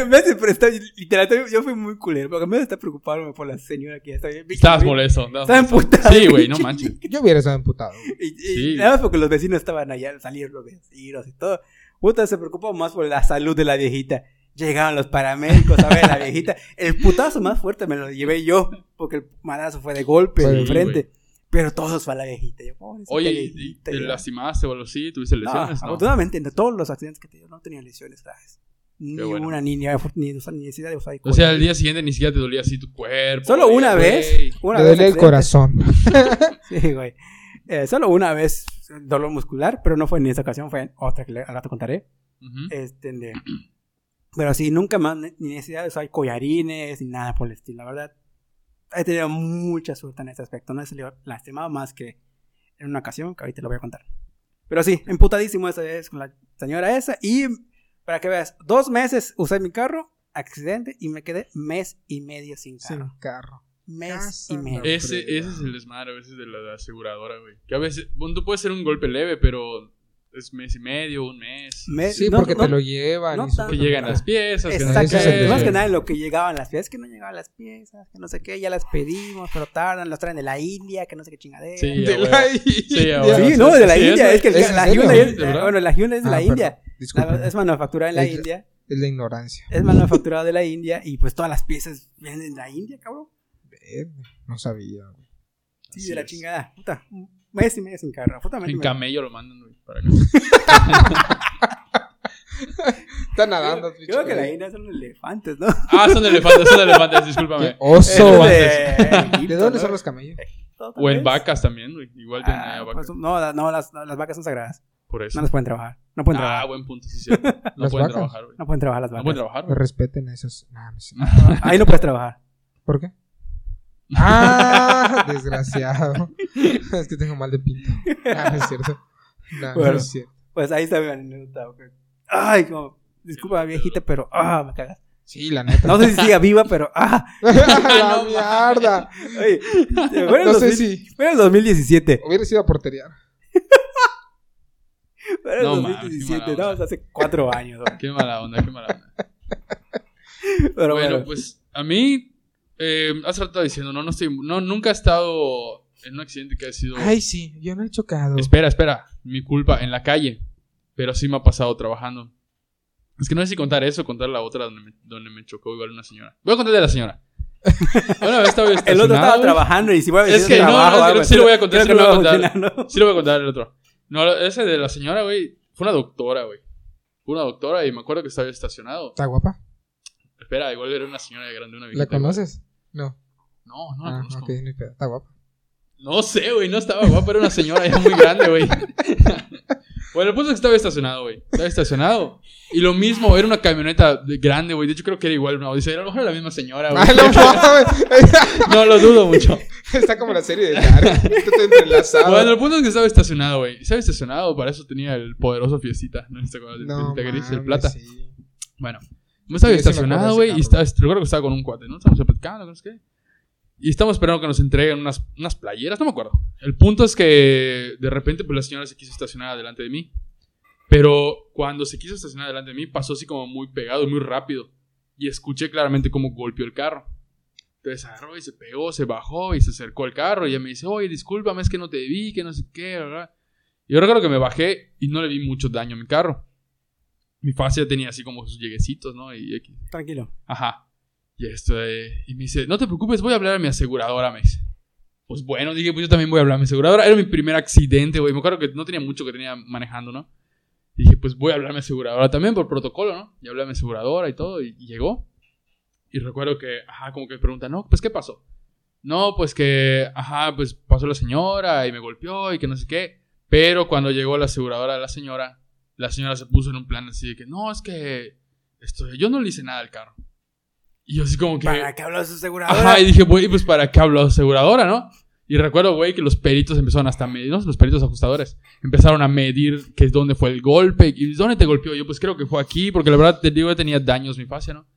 me hace prestar, literal, yo fui muy culero, porque me está preocupado por la señora que ya está bien. Estabas molesto. Estaba emputado. Sí, güey, no manches. [LAUGHS] Yo hubiera estado emputado. Y, Nada más porque los vecinos estaban allá, salir los vecinos y todo. Puta, se preocupó más por la salud de la viejita. Llegaron los paramédicos a ver a la [LAUGHS] viejita. El putazo más fuerte me lo llevé yo, porque el manazo fue de golpe, de frente. Pero todos fue a la viejita. Yo, Oye, ¿te lastimaste o algo así? ¿Tuviste lesiones? No, afortunadamente, de todos los accidentes que tenía, no tenía lesiones graves. Ni una niña, ni, necesidad de usar O sea, al día siguiente ni siquiera te dolía así tu cuerpo. Solo una vez. Una vez el corazón. [LAUGHS] sí, güey. Eh, solo una vez dolor muscular, pero no fue en esa ocasión, fue en otra que ahora te contaré. este, de, pero sí, nunca más, ni necesidad de usar collarines, ni nada por el estilo, la verdad. He tenido mucha suerte en ese aspecto. No he salido lastimado más que en una ocasión, que ahorita lo voy a contar. Pero sí, emputadísimo esa vez con la señora esa. Y para que veas, dos meses usé mi carro, accidente, y me quedé mes y medio sin carro. Sin carro. Mes y medio. Ese, ese es el desmadre a veces de la aseguradora, güey. Que a veces, bueno, tú puedes ser un golpe leve, pero es mes y medio, un mes. sí, porque te lo llevan. que llegan las piezas. Exactamente. Más que nada lo que llegaban las piezas, que no llegaban las piezas, que no sé qué, ya las pedimos, pero tardan, las traen de la India, que no sé qué chingadera. Sí, de la India. Sí, no, de la India. Es que la Hyundai es, bueno, la Hyundai es de la ah, India. Es manufacturada en la India. Es la ignorancia. Es manufacturada de la India y pues todas las piezas vienen de la India, cabrón. No sabía, Sí, de la chingada. Puta, mes y medio sin carro. En camello lo mandan, Para [LAUGHS] Está nadando. Creo, creo que la India son elefantes, ¿no? Ah, son elefantes, son elefantes, [LAUGHS] discúlpame. Oso. De, ¿De dónde son los camellos? O en vacas también, güey. Igual tienen ah, vacas. Pues, no, no las, las, vacas son sagradas. Por eso. No las pueden trabajar. No pueden ah, trabajar. Ah, buen punto, sí, sí. [LAUGHS] No pueden trabajar, güey. No pueden trabajar las vacas. No pueden trabajar. Que respeten esos. Ahí no puedes trabajar. ¿Por qué? Ah, [LAUGHS] desgraciado. [LAUGHS] es que tengo mal de pinto. Ah, no es cierto. No, no es cierto. Pues ahí está mi anécdota. Ay, como, disculpa, viejita, pero ah, me cagas. Sí, la neta. No sé si siga viva, pero ¡ah! [LAUGHS] ¡La mierda! Oye, fue no sé si... Fue en el 2017. Hubiera sido a portería. Fue en el no, 2017, no, hace cuatro años. Qué mala onda, qué mala onda. Pero bueno, bueno, pues a mí eh, hace rato diciendo, no, no estoy, no, nunca he estado en un accidente que ha sido... Ay, sí, yo no he chocado. Espera, espera, mi culpa, en la calle, pero sí me ha pasado trabajando. Es que no sé si contar eso o contar la otra donde me, donde me chocó igual una señora. Voy a contar de la señora. [LAUGHS] Estaba El otro estaba trabajando y si voy a Es que no, no, sí lo voy a contar, sí lo voy a contar. Sí lo voy a contar el otro. No, ese de la señora, güey, fue una doctora, güey. Fue una doctora y me acuerdo que estaba estacionado. ¿Está guapa? Espera, igual era una señora grande, una ¿La conoces? No. No, no la ah, conozco. Está guapa. No sé, güey, no estaba guapa, era una señora ya muy grande, güey. [LAUGHS] bueno, el punto es que estaba estacionado, güey. Estaba estacionado. Y lo mismo, era una camioneta grande, güey. De hecho, creo que era igual una Odyssey. A lo mejor era la misma señora, güey. [LAUGHS] no lo dudo mucho. [LAUGHS] Está como la serie de Dark. entrelazado. Bueno, el punto es que estaba estacionado, güey. Estaba estacionado, para eso tenía el poderoso fiestita. ¿No? No, gris, el plata. Sí. Bueno, me estaba estacionado, güey. Y estaba, recuerdo que estaba con un cuate, ¿no? Estamos platicando, no sé qué. Y estamos esperando que nos entreguen unas, unas playeras, no me acuerdo. El punto es que de repente pues la señora se quiso estacionar delante de mí. Pero cuando se quiso estacionar delante de mí pasó así como muy pegado, muy rápido. Y escuché claramente cómo golpeó el carro. Entonces agarró y se pegó, se bajó y se acercó al carro. Y ella me dice, oye, discúlpame, es que no te vi, que no sé qué, ¿verdad? Y yo recuerdo que me bajé y no le vi mucho daño a mi carro. Mi fascia tenía así como sus lleguecitos, ¿no? Y, Tranquilo. Ajá. Y, esto, y me dice, no te preocupes, voy a hablar a mi aseguradora, me dice. Pues bueno, dije, pues yo también voy a hablar a mi aseguradora. Era mi primer accidente, güey. Me acuerdo que no tenía mucho que tenía manejando, ¿no? Y dije, pues voy a hablar a mi aseguradora también por protocolo, ¿no? Y hablé a mi aseguradora y todo, y, llegó. Y recuerdo que, ajá, como que me pregunta, no, pues ¿qué pasó? No, pues que, ajá, pues pasó la señora y me golpeó y que no sé qué. Pero cuando llegó la aseguradora de la señora, la señora se puso en un plan así de que, no, es que esto, yo no le hice nada al carro. Y yo así como que... ¿Para qué habló su aseguradora? Ajá, y dije, güey, pues ¿para qué habló su aseguradora, no? Y recuerdo, güey, que los peritos empezaron hasta a medir, ¿no? Los peritos ajustadores. Empezaron a medir que es dónde fue el golpe. ¿Y dónde te golpeó? Yo, pues creo que fue aquí, porque la verdad te digo que tenía daños mi fascia, ¿no?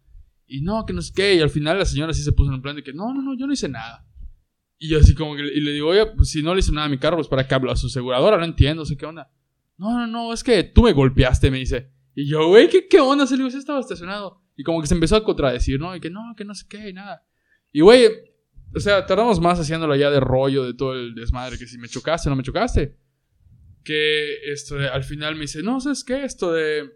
Y no, que no sé qué. Y al final la señora sí se puso en un plan de que, no, no, no, yo no hice nada. Y yo así como que, y le digo, oye, pues si no le hice nada a mi carro, pues ¿para qué habló a su aseguradora? No entiendo, sé qué onda. No, no, no, es que tú me golpeaste, me dice. Y yo, güey, ¿qué, ¿qué onda? Se le digo, estaba estacionado. Y como que se empezó a contradecir, ¿no? Y que no, que no sé qué, y nada. Y, güey, o sea, tardamos más haciéndolo ya de rollo, de todo el desmadre, que si me chocaste no me chocaste. Que esto al final me dice, no, ¿sabes qué? Esto de...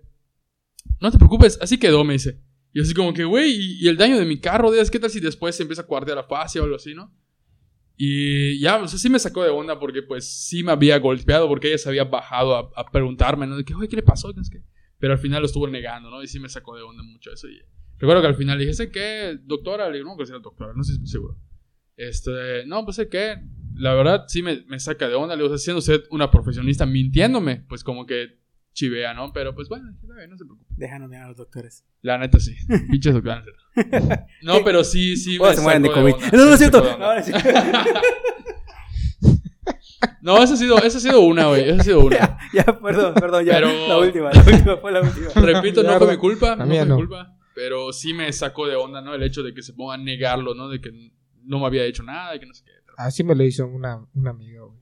No te preocupes, así quedó, me dice. Y así como que, güey, y, el daño de mi carro, ¿qué tal si después se empieza a cuartear la fascia o algo así, no? Y ya, o sea, sí me sacó de onda porque pues sí me había golpeado porque ella se había bajado a, preguntarme, ¿no? De que, güey, ¿qué le pasó? Pero al final lo estuvo negando, ¿no? Y sí me sacó de onda mucho eso. Y recuerdo que al final le dije, ¿sé qué? Doctora, le digo, no, que sea doctora, no si seguro. Este, no, pues sé qué. La verdad sí me, me saca de onda. Le digo, siendo usted una profesionista mintiéndome, pues como que chivea, ¿no? Pero pues bueno, no se preocupe. Déjanos a los doctores. La neta sí. [LAUGHS] Pinches doctores. No, pero sí, sí. me se mueren de COVID. no, no es cierto. No, es cierto. No, esa ha sido, esa ha sido una, güey. Esa ha sido una. [LAUGHS] Ya, ya, perdón, perdón, ya. Pero... La última, la última fue la última. [LAUGHS] Repito, no fue mi culpa. No fue mi culpa. Pero sí me sacó de onda, ¿no? El hecho de que se ponga a negarlo, ¿no? De que no me había hecho nada y que no sé qué. Así me lo hizo una, una amiga, güey.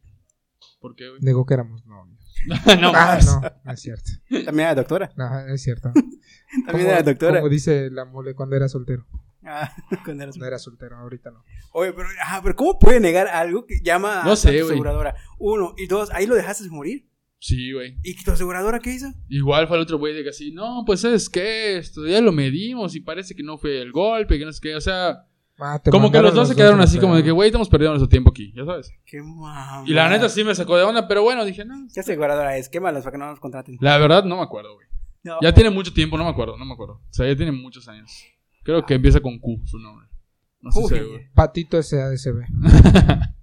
¿Por qué, güey? Negó que éramos novios. [LAUGHS] no, ah, no, no es cierto. También era doctora. No, es cierto. [LAUGHS] También era doctora. Como dice la mole cuando era soltero. Ah, [LAUGHS] cuando era soltero. No era soltero, ahorita no. Oye, pero, ah, pero ¿cómo puede negar algo que llama no sé, a tu aseguradora? Uno, y dos, ahí lo dejaste morir. Sí, güey. ¿Y tu aseguradora qué hizo? Igual fue el otro güey de que así, no, pues es que esto ya lo medimos y parece que no fue el golpe, que no sé qué, o sea, Ah, como que los dos se quedaron así como de que, güey, estamos perdiendo nuestro tiempo aquí, ya sabes. Qué mamá. Y la neta sí me sacó de onda, pero bueno, dije, no. ¿Qué aseguradora es? Quémalos para que no nos contraten. La verdad no me acuerdo, güey. ya tiene mucho tiempo, no me acuerdo, no me acuerdo. O sea, ya tiene muchos años. Creo que empieza con Q su nombre. No sé seguro. Patito SADCB. [LAUGHS]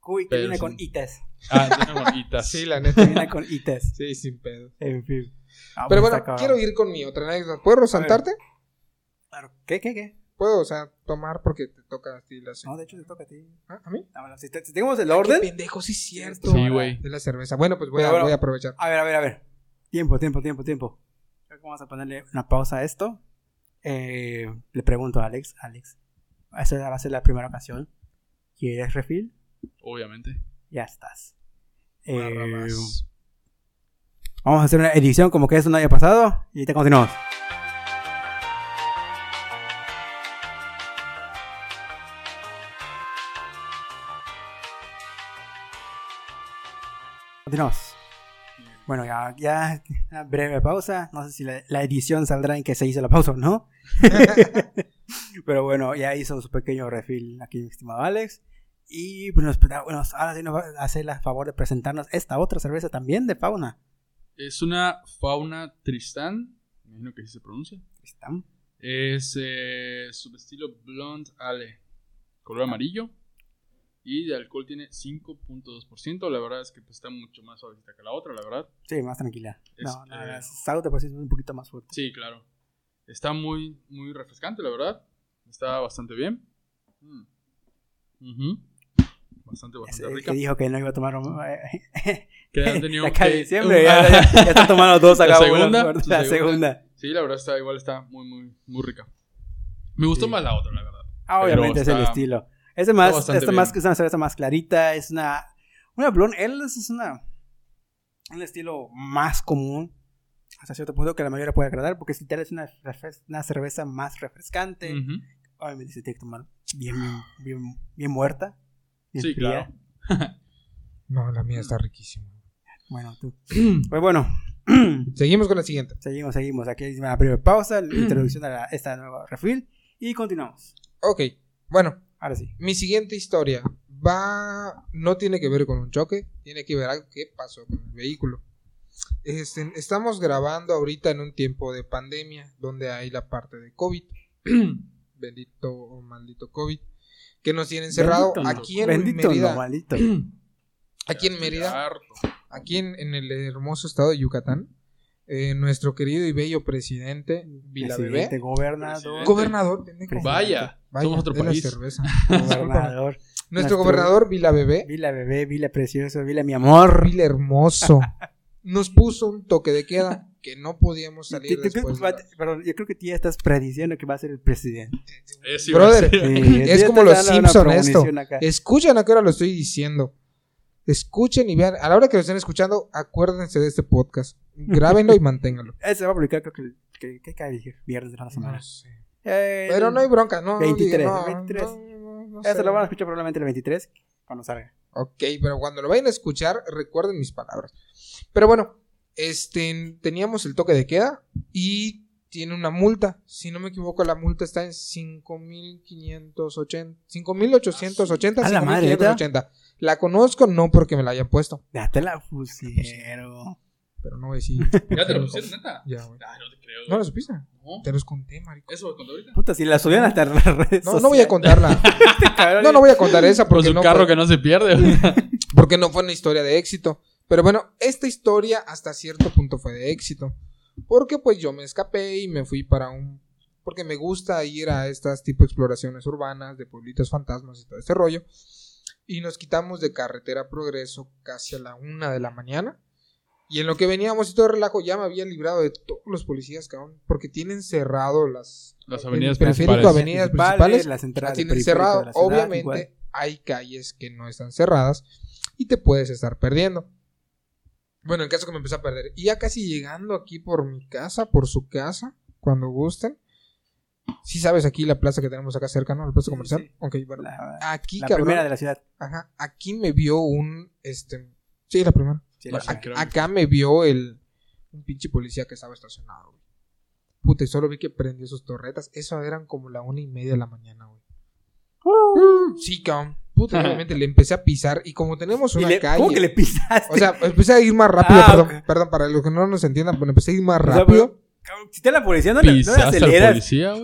Q y que viene con ITES. Ah, tiene con ITES. [LAUGHS] sí, la neta. Viene con ITES. Sí, sin pedo. En fin. Ah, pero pues bueno, quiero ir con mi otra anécdota. ¿Puedo resaltarte? Claro. ¿Qué, qué, qué? Puedo, o sea, tomar porque te toca a ti la No, de hecho te toca a ti. ¿Ah, ¿A mí? Ah, si, tenemos el orden. Qué pendejo, sí es cierto. Sí, güey. De la cerveza. Bueno, pues voy, a, voy a aprovechar. A ver, a ver, a ver. Tiempo, tiempo, tiempo, tiempo. Vamos a ponerle una pausa a esto. Eh, le pregunto a Alex. Alex, esta va a ser la primera ocasión. ¿Quieres refil? Obviamente. Ya estás. Eh, vamos a hacer una edición como que eso no haya pasado y te continuamos. Continuamos. Bueno, ya, ya, breve pausa. No sé si la, edición saldrá en que se hizo la pausa o no. [LAUGHS] Pero bueno, ya hizo su pequeño refil aquí, mi estimado Alex. Y pues, bueno, ahora sí nos va a hacer el favor de presentarnos esta otra cerveza también de fauna. Es una fauna Tristán. Me imagino que así se pronuncia. Tristán. Es eh, su estilo Blonde Ale. Color amarillo. Y de alcohol tiene 5.2%. La verdad es que pues, está mucho más suavecita que la otra, la verdad. Sí, más tranquila. no, Este- nada, Stout es un poquito más fuerte. Sí, claro. Está muy, muy refrescante, la verdad. Está bastante bien. Mm. Bastante, bastante Ese rica. que dijo que no iba a tomar eh, [LAUGHS] Que han tenido [LAUGHS] que- de diciembre, [LAUGHS] ya, ya- ya está tomando dos acá. ¿La segunda? fuerte, ¿Su La segunda? segunda. Sí, la verdad está igual está muy, muy, muy rica. Me gustó Sí. más la otra, la verdad. Ah, obviamente es el estilo. Es más, esta más bien. es una cerveza más clarita, es una una blonde ale es una un estilo más común hasta cierto punto que a la mayoría puede agradar porque si tal es una, una cerveza más refrescante, Ujú. obviamente se tiene que tomar bien bien bien, muerta. bien Sí, fría. claro. [LAUGHS] No, la mía está riquísima. Bueno, tú. [CLEARS THROAT] Pues bueno, [CLEARS THROAT] Seguimos con la siguiente. seguimos, seguimos. Aquí hay una breve pausa, la [CLEARS THROAT] introducción a la- esta nueva refill y continuamos. Ok, bueno, Ahora sí. mi siguiente historia va. No tiene que ver con un choque, tiene que ver algo que pasó con el vehículo. Este, estamos grabando ahorita en un tiempo de pandemia, donde hay la parte de COVID. [CLEARS THROAT] Bendito o maldito COVID. Que nos tiene encerrado Bendito no. aquí en Bendito Mérida. no, [CLEARS THROAT] aquí en Mérida. aquí en, en el hermoso estado de Yucatán, eh, nuestro querido y bello presidente Vila Presidente, Bebé, gobernador. Presidente. gobernador. Presidente. Vaya, Vaya, somos otro de la país. cerveza. [LAUGHS] Gobernador. nuestro Nuestro- gobernador Vila Bebé, Vila bebé, Vila precioso, Vila mi amor. Vila hermoso, [LAUGHS] nos puso un toque de queda que no podíamos salir yo creo que después. va- de la- Pero yo creo que tú ya estás prediciendo que va a ser el presidente. Eh, Brother, [LAUGHS] sí. Es como los Simpson esto. acá. Escuchen a qué hora lo estoy diciendo. Escuchen y vean, a la hora que lo estén escuchando, acuérdense de este podcast. Grábenlo y [LAUGHS] manténganlo. Ese se va a publicar creo que, que, que cae dije, viernes de la semana. No sé. Eh, Pero no hay bronca, no. 23, digan, no, 23. no, no, no Ese sé. lo van a escuchar probablemente el 23 cuando salga. Ok, pero cuando lo vayan a escuchar, recuerden mis palabras. Pero bueno, este, teníamos el toque de queda y tiene una multa. Si no me equivoco, la multa está en 5.580, 5.880, A la madre, 5.580. La conozco no porque me la hayan puesto, Ya te la pusieron. pero no voy a decir. ¿Ya te lo pusieron, neta? [LAUGHS] Ya, güey. Ah, no te creo. ¿No lo supiste? No. Te los conté, marico. ¿Eso lo contó ahorita? Puta, si la subieron hasta las redes No, no voy a contarla. [LAUGHS] cabrón. No, no voy a contar esa Por porque su no carro fue- que no se pierde. [LAUGHS] porque no fue una historia de éxito. Pero bueno, esta historia hasta cierto punto fue de éxito. Porque pues yo me escapé y me fui para un... Porque me gusta ir a estas tipo de exploraciones urbanas, de pueblitos fantasmas y todo este rollo. Y nos quitamos de carretera Progreso casi a la una de la mañana. Y en lo que veníamos y todo el relajo ya me había librado de todos los policías, cabrón. Porque tienen cerrado las... Las avenidas principales. avenidas principales. las La entradas tienen cerrado. ciudad, Obviamente igual. hay calles que no están cerradas y te puedes estar perdiendo. Bueno, el caso que me empecé a perder. Y ya casi llegando aquí por mi casa, por su casa, cuando gusten. Si sabes aquí la plaza que tenemos acá cerca, ¿no? La plaza Sí, comercial. sí. Ok, bueno. La, Aquí, la cabrón. primera de la ciudad. Ajá. Aquí me vio un. Este. Sí, la primera. Sí, Bueno, la creo. acá me vio el. Un pinche policía que estaba estacionado, güey. Puta, y solo vi que prendió sus torretas. Eso eran como la una y media de la mañana, güey. Sí, cabrón. Puta, obviamente le empecé a pisar. Y como tenemos una le- calle. ¿Cómo que le pisaste? O sea, empecé a ir más rápido, Ah, perdón, ok. perdón, para los que no nos entiendan, pero empecé a ir más rápido. Cabrón, Si la policía no.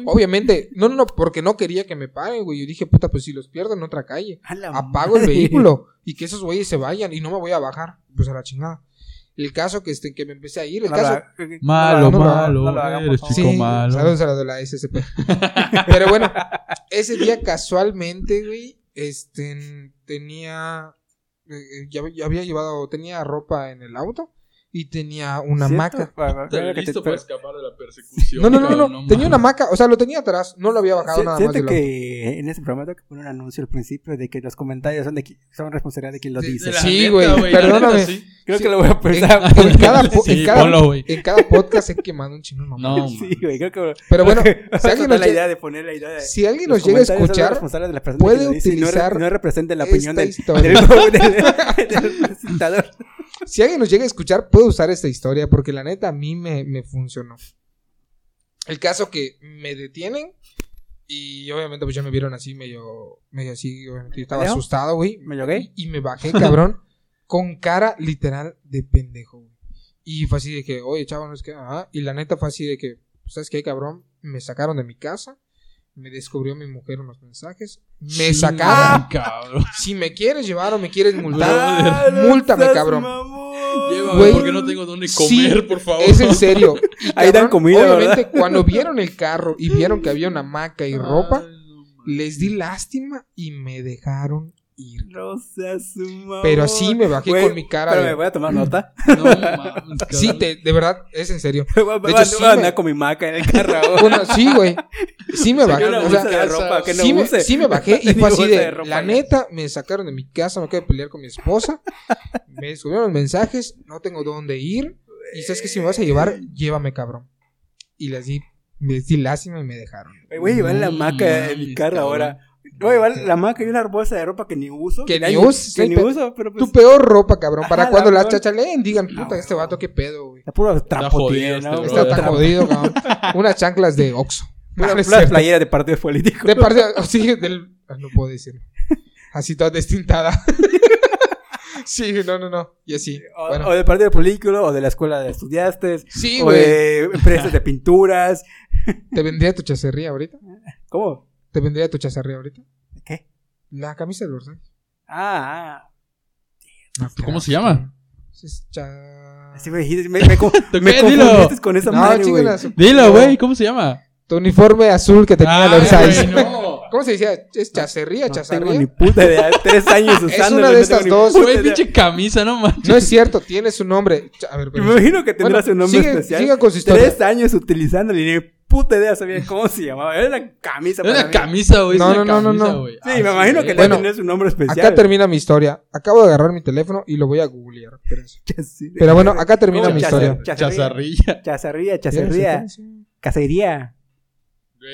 Obviamente, no, no, no, porque no quería que me paren, güey. Yo dije, puta, pues si los pierdo en otra calle, apago el vehículo y que esos güeyes se vayan y no me voy a bajar. Pues a la chingada. El caso que, este, que me empecé a ir, el caso... Malo, no malo, no eres chico Sí, malo. saludos a la de la SCP. [LAUGHS] Pero bueno, ese día casualmente, güey, este, tenía, eh, ya, ya había llevado, tenía ropa en el auto y tenía una ¿Cierto? hamaca. Listo para escapar de la persecución. No, no, no, no, tenía una hamaca, o sea, lo tenía atrás, no lo había bajado nada más que en este programa tengo que poner un anuncio al principio de que los comentarios son de qui- son responsabilidad de quien De- dice. Sí, güey, perdóname. neta, sí. Creo sí. que lo voy a En, pensar. [LAUGHS] en cada, [LAUGHS] po- Sí, en, cada, ponlo, güey. en cada podcast he quemado un mamá. No, Sí, güey, creo que. Pero bueno, [LAUGHS] si alguien nos dar la llega- idea de poner la idea de. Si alguien nos llega a escuchar, puede lo utilizar no, representa la opinión del presentador. Si alguien nos llega a escuchar, puede usar esta historia porque la neta a mí me, me funcionó. El caso que me detienen y obviamente pues ya me vieron así medio, medio así, obviamente yo estaba ¿Leo? asustado, güey. ¿Me llogué? Y me bajé, cabrón, [LAUGHS] con cara literal de pendejo, güey. Y fue así de que, oye, chavo, no es que, ajá. Y la neta fue así de que, ¿sabes qué, cabrón? Me sacaron de mi casa, Me descubrió mi mujer unos mensajes. Me sacaron. cabrón. Si me quieres llevar o me quieres multar, múltame, cabrón. Llévame porque no tengo dónde comer, por favor. Es en serio. [LAUGHS] Ahí dan comida. Obviamente, cuando vieron el carro y vieron que había una hamaca y [LAUGHS] ropa, les di lástima y me dejaron ir. No seas Pero sí me bajé con mi cara. Pero me voy a tomar nota. [LAUGHS] No mames. [LAUGHS] Sí, de verdad, es en serio. [LAUGHS] De hecho, sí. Me... con mi maca en el carro. Bueno, sí, güey. Sí me bajé. O sea, de ropa que no sí, me, sí me bajé y fue así de. la neta, me sacaron de mi casa, me acabo de pelear con mi esposa. me subieron mensajes, no tengo dónde ir. Y sabes que si me vas a llevar, llévame, cabrón. Y les di, me di lástima y me dejaron. Voy a llevar la maca en mi carro ahora Oye, vale, la maca y una bolsa de ropa que ni uso. Que, ni, uso. Que ni uso, pero pues... Tu peor ropa, cabrón. para cuando la las leen, digan, puta, este vato, qué pedo, güey. Está puro trapo, tío, ¿no? Está tan jodido, cabrón. Unas chanclas de Oxxo. [LAUGHS] Una, una playera de partido político. De partido, [LAUGHS] sí, del... Ah, no puedo decir. Así toda destintada. [LAUGHS] Sí, no, no, no. Y así. O, bueno. o del partido político, o de la escuela de estudiantes. Sí, güey. O de empresas de pinturas. ¿Te vendría tu chacerría ahorita? ¿Cómo? ¿Te vendría tu chacerría ahorita? ¿Qué? La camisa de Versailles. Ah, ah. ¿Cómo se llama? Es cha... Me me, [LAUGHS] me, me dilo. con esa no, madre, güey. Dilo, güey, ¿cómo se llama? Tu uniforme azul que tenía ah, Versailles. No. ¿Cómo se decía? ¿Es chacerría, no chacerría? tengo ni puta idea. [LAUGHS] Tres años usando. Es una de estas dos. Güey, pinche camisa, no manches. No es cierto, tiene su nombre. A ver, pero... Me imagino que tendrá su nombre especial. Siga con su historia. Tres años utilizando el puta idea sabía cómo se llamaba. Era una camisa. Era una camisa, güey. No, no, no, no, no. Sí, me imagino que bueno, tenía su nombre especial. Acá termina mi historia. Acabo de agarrar mi teléfono y lo voy a googlear. [LAUGHS] Pero bueno, acá termina mi historia. Chazarrilla. Chazarrilla, chazarría. Cacería.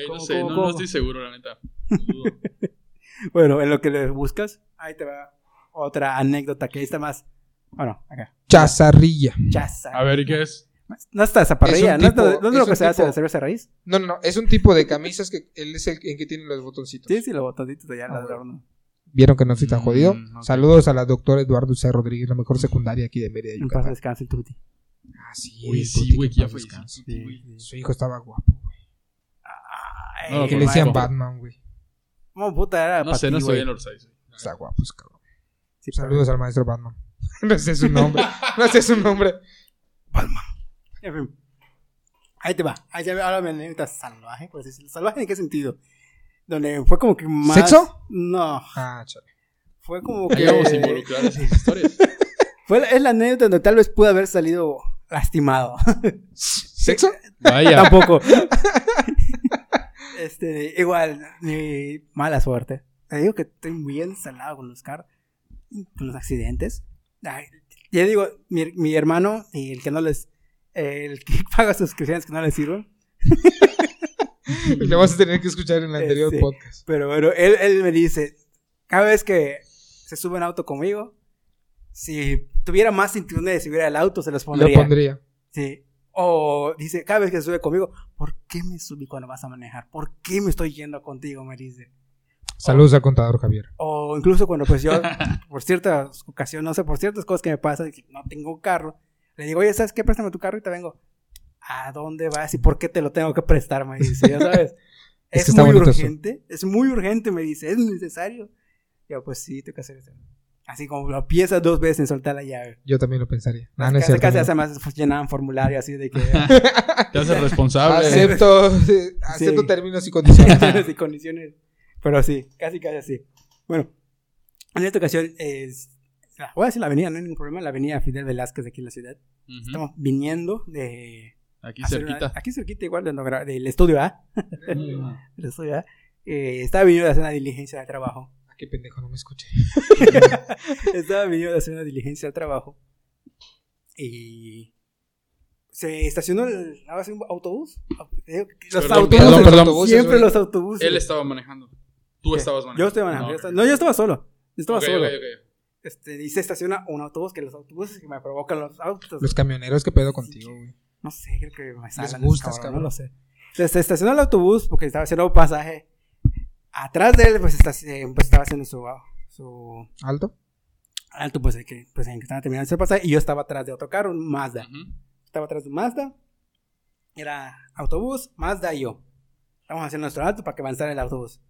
no sé, no, no estoy seguro, la neta. [LAUGHS] bueno, en lo que le buscas, ahí te va otra anécdota que ahí está más. Bueno, acá. Chazarrilla. A ver, ¿y qué es? No está esa parrilla, ¿no, es lo que se hace de cerveza raíz? No, no, no, es un tipo de camisas que él es el en que tiene los botoncitos. Sí, sí, los botoncitos de allá ah, ¿Vieron que no soy tan jodido? Mm, Saludos a la doctora Eduardo C. Rodríguez, la mejor secundaria aquí de Mérida, Yucatán. Paz descanse el Tuti. Ah, sí, Uy, sí, güey, que ya fue Su hijo estaba guapo, güey. Ay, que le decían Batman, güey. ¿Cómo puta era? No sé, no soy el Orsay. Está guapo, cabrón. Saludos al maestro Batman. [LAUGHS] no sé su nombre. No sé su nombre. Batman. Ahí te va. Ahí te va ahora me anécdota salvaje, por decirlo. ¿Salvaje en qué sentido? Donde fue como que más. ¿Sexo? No. Ah, chale. Fue como que. Vamos a involucrar esas historias. [LAUGHS] fue, es la anécdota donde tal vez pude haber salido lastimado. ¿Sexo? [LAUGHS] Vaya. Tampoco. Este, igual, mi mala suerte. Te digo que estoy muy ensalado con los car con los accidentes. ya digo, mi, mi hermano, y el que no les el que [LAUGHS] paga suscripciones que no le sirven. [LAUGHS] Le vas a tener que escuchar en el anterior este, podcast. Pero bueno, él, él me dice, cada vez que se sube en auto conmigo, si tuviera más internet de subir el auto, se los pondría. Lo pondría. Sí. O dice, cada vez que se sube conmigo, ¿por qué me subí cuando vas a manejar? ¿Por qué me estoy yendo contigo? Me dice. Saludos al contador Javier. O incluso cuando pues yo, [LAUGHS] por ciertas ocasiones, no sé, por ciertas cosas que me pasan, no tengo carro, le digo, oye, ¿sabes qué? Préstame tu carro y te vengo. ¿A dónde vas y por qué te lo tengo que prestar? Me dice, ya sabes. [LAUGHS] es, muy urgente, es muy urgente, me dice, es necesario. Yo, pues sí, tengo que hacer eso. Así como lo piensas dos veces en soltar la llave. Yo también lo pensaría. No, no casi, casi más llenaban formulario así de que... [LAUGHS] te haces [LAUGHS] responsable. Acepto, acepto términos y [LAUGHS] condiciones. términos y condiciones. Pero sí, casi casi así. Bueno, en esta ocasión es voy a decir la avenida, no hay ningún problema, la avenida Fidel Velázquez de aquí en la ciudad. Estamos viniendo de... Aquí cerquita. aquí cerquita igual del estudio A. del estudio A. Eh, estaba viniendo de hacer una diligencia de trabajo. Qué pendejo, no me escuché. [LAUGHS] estaba viniendo de hacer una diligencia de trabajo. Y se estacionó el, un autobús. Los autobuses, perdón, perdón. siempre los autobuses. Él estaba manejando. Tú estabas manejando. Yo estaba manejando. No, yo estaba solo. Yo estaba solo. Okay, okay este, y se estaciona un autobús, que los autobuses que me provocan los autos. Los camioneros, ¿qué pedo contigo, güey? No sé, creo que me salen. gustas, cabrón, no lo sé. Se, estacionó el autobús porque estaba haciendo un pasaje. Atrás de él, pues, eh, pues estaba haciendo su, su... ¿Alto? Alto, pues, que, pues en que estaba terminando ese pasaje. Y yo estaba atrás de otro carro, un Mazda. Estaba atrás de un Mazda. Era autobús, Mazda y yo. Estamos haciendo nuestro alto para que avanzara el autobús.